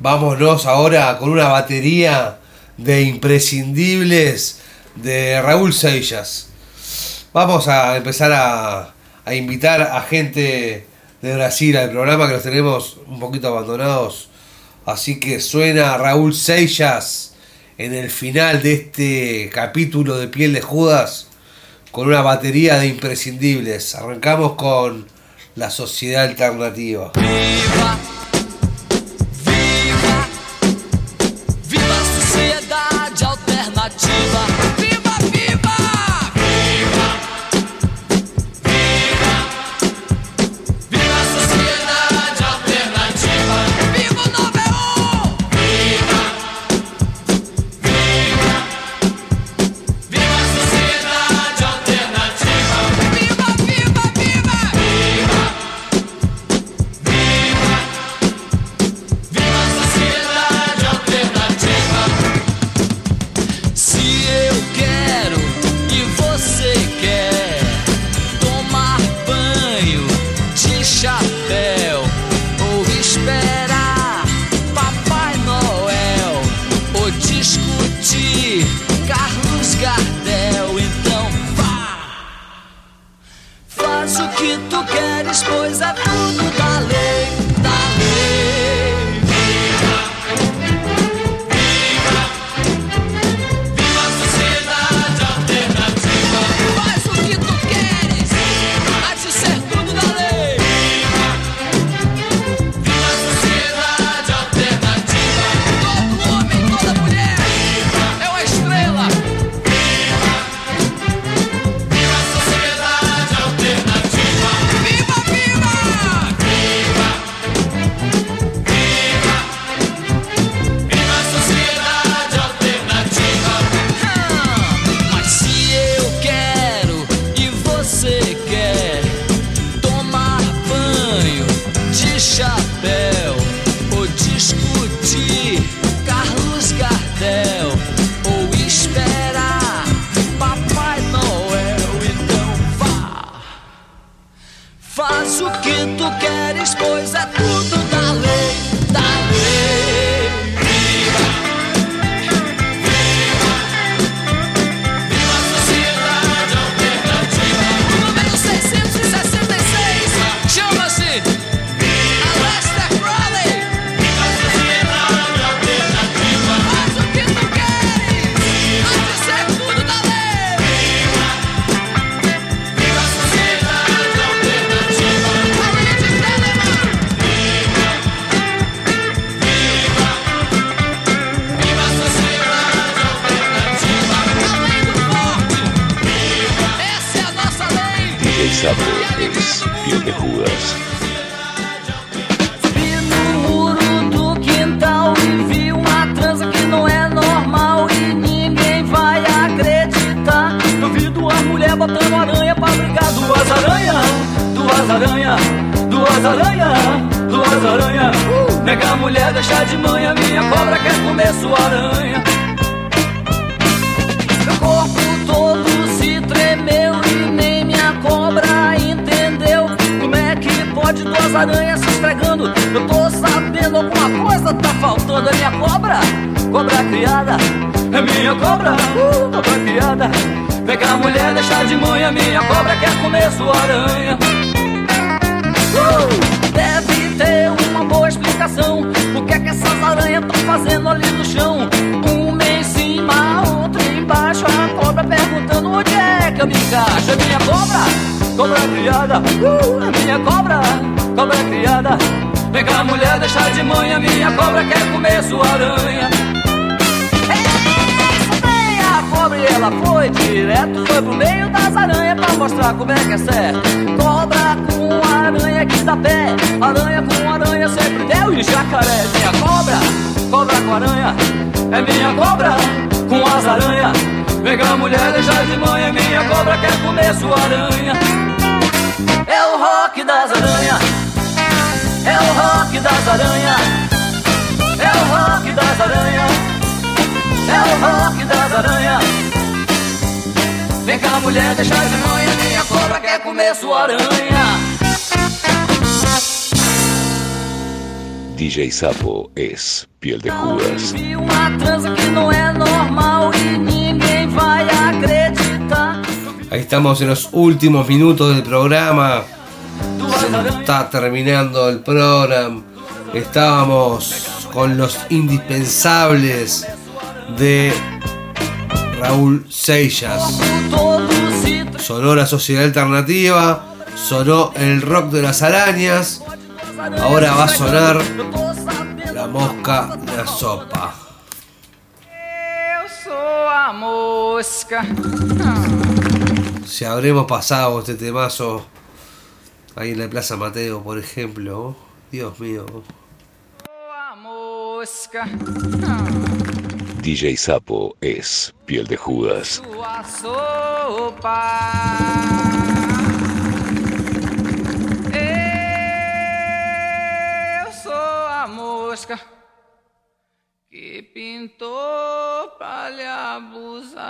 Vámonos ahora con una batería de imprescindibles de Raúl Seixas. Vamos a empezar a, a invitar a gente de Brasil al programa que los tenemos un poquito abandonados. Así que suena Raúl Seixas en el final de este capítulo de Piel de Judas con una batería de imprescindibles. Arrancamos con la sociedad alternativa. Como é que é certo. Cobra com aranha que dá pé, aranha com aranha sempre deu e jacaré. Minha cobra, cobra com aranha, é minha cobra com as aranhas. Vem cá, mulher, deixa de manhã, minha cobra quer comer sua aranha. É o rock das aranhas, é o rock das aranhas, é o rock das aranhas. É o rock das aranhas. Vem cá, mulher, deixa de manhã. Minha cobra quer comer sua aranha. DJ Sapo es piel de Judas. Vi uma transa que não é normal e ninguém vai acreditar. Ahí estamos en los últimos minutos del programa. Se nos está terminando el programa. Estábamos con los indispensables de Raúl Seixas. Sonó la sociedad alternativa, sonó el rock de las arañas. Ahora va a sonar la mosca de la sopa. Si habremos pasado este temazo ahí en la Plaza Mateo, por ejemplo. Dios mío. Mosca. DJ Sapo es piel de Judas. Eu sou a mosca que pintou pra lhe abusar.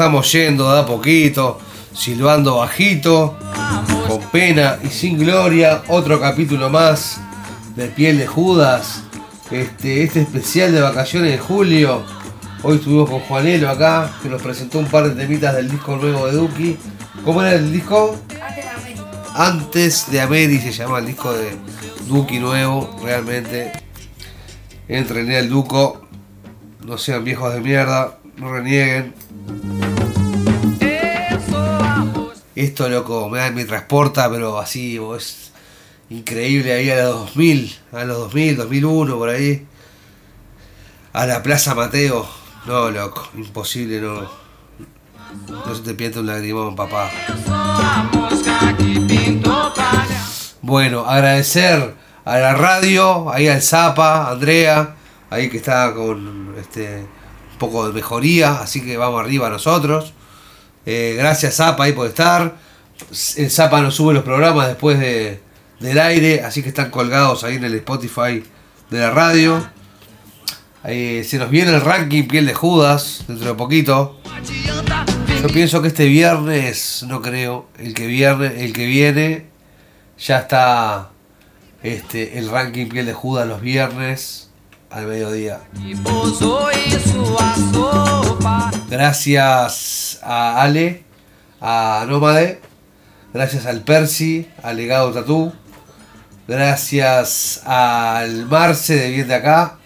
Estamos yendo de a poquito, silbando bajito, con pena y sin gloria. Otro capítulo más de Piel de Judas. Este, este especial de vacaciones de julio. Hoy estuvimos con Juanelo acá, que nos presentó un par de temitas del disco nuevo de Duki. ¿Cómo era el disco? Antes de Ameri se llama el disco de Duki nuevo, realmente. Entren al Duco, no sean viejos de mierda, no renieguen. Esto, loco, me, me transporta, pero así, es increíble ahí a los 2000, a los 2000, 2001, por ahí. A la Plaza Mateo. No, loco, imposible, no. No se te pienta un lagrimón, papá. Bueno, agradecer a la radio, ahí al Zapa, Andrea, ahí que está con este un poco de mejoría, así que vamos arriba nosotros. Eh, gracias Zapa ahí por estar. El Zapa nos sube los programas después de, del aire, así que están colgados ahí en el Spotify de la radio. Ahí se nos viene el ranking Piel de Judas dentro de poquito. Yo pienso que este viernes, no creo, el que el que viene ya está este el ranking Piel de Judas los viernes al mediodía. Gracias a Ale, a Nómade, gracias al Percy, al Legado Tatú, gracias al Marce de Bien de Acá.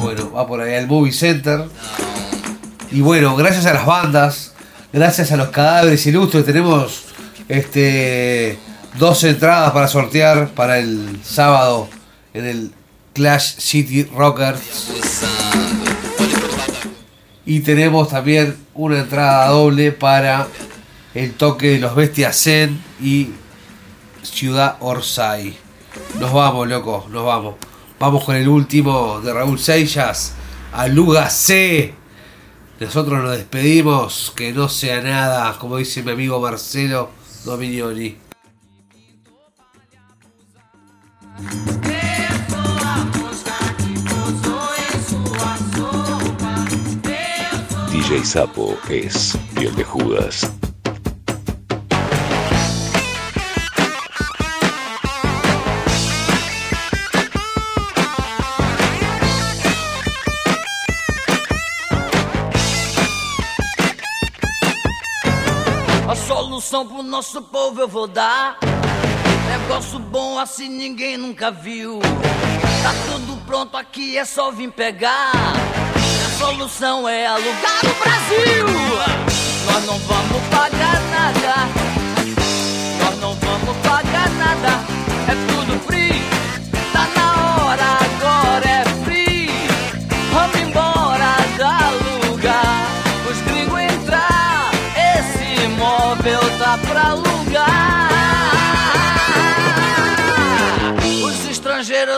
Bueno, va por ahí al Movie Center. Y bueno, gracias a las bandas, gracias a los cadáveres ilustres, tenemos este dos entradas para sortear para el sábado en el Clash City Rockers. Y tenemos también una entrada doble para el toque de los Bestias Zen y Ciudad Orsay. Nos vamos, loco, nos vamos. Vamos con el último de Raúl Seixas, Aluga C. Nosotros nos despedimos, que no sea nada, como dice mi amigo Marcelo Dominioni. DJ Sapo es piel de Judas. A solução pro nosso povo eu vou dar. Negócio bom assim ninguém nunca viu. Tá tudo pronto aqui, é só vir pegar. Solução é alugar o Brasil. Nós não vamos pagar nada. Nós não vamos pagar nada. É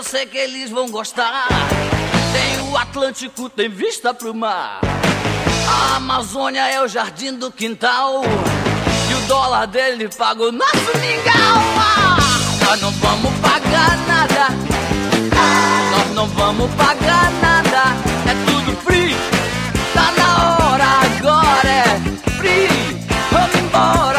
eu sei que eles vão gostar. Tem o Atlântico, tem vista pro mar. A Amazônia é o jardim do quintal. E o dólar dele paga o nosso mingau. Nós não vamos pagar nada. Nós não vamos pagar nada. É tudo free. Tá na hora, agora é free. Vamos embora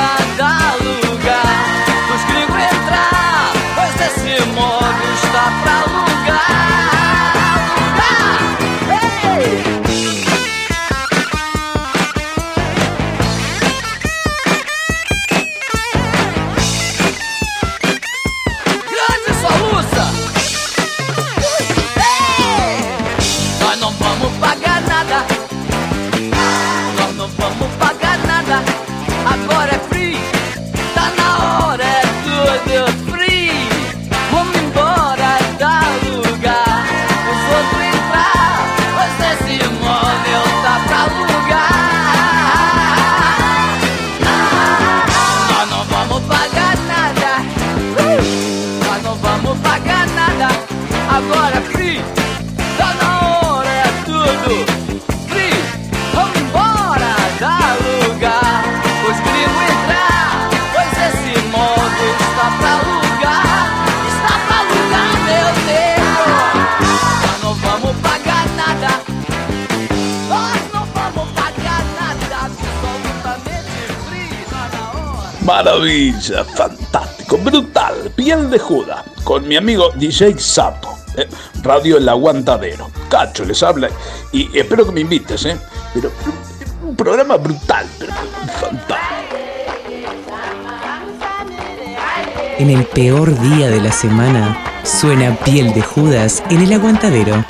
Maravilla, fantástico, brutal, piel de Judas, con mi amigo DJ Sapo, eh, Radio El Aguantadero. Cacho les habla y espero que me invites, ¿eh? Pero un programa brutal, pero fantástico. En el peor día de la semana, suena piel de Judas en el aguantadero.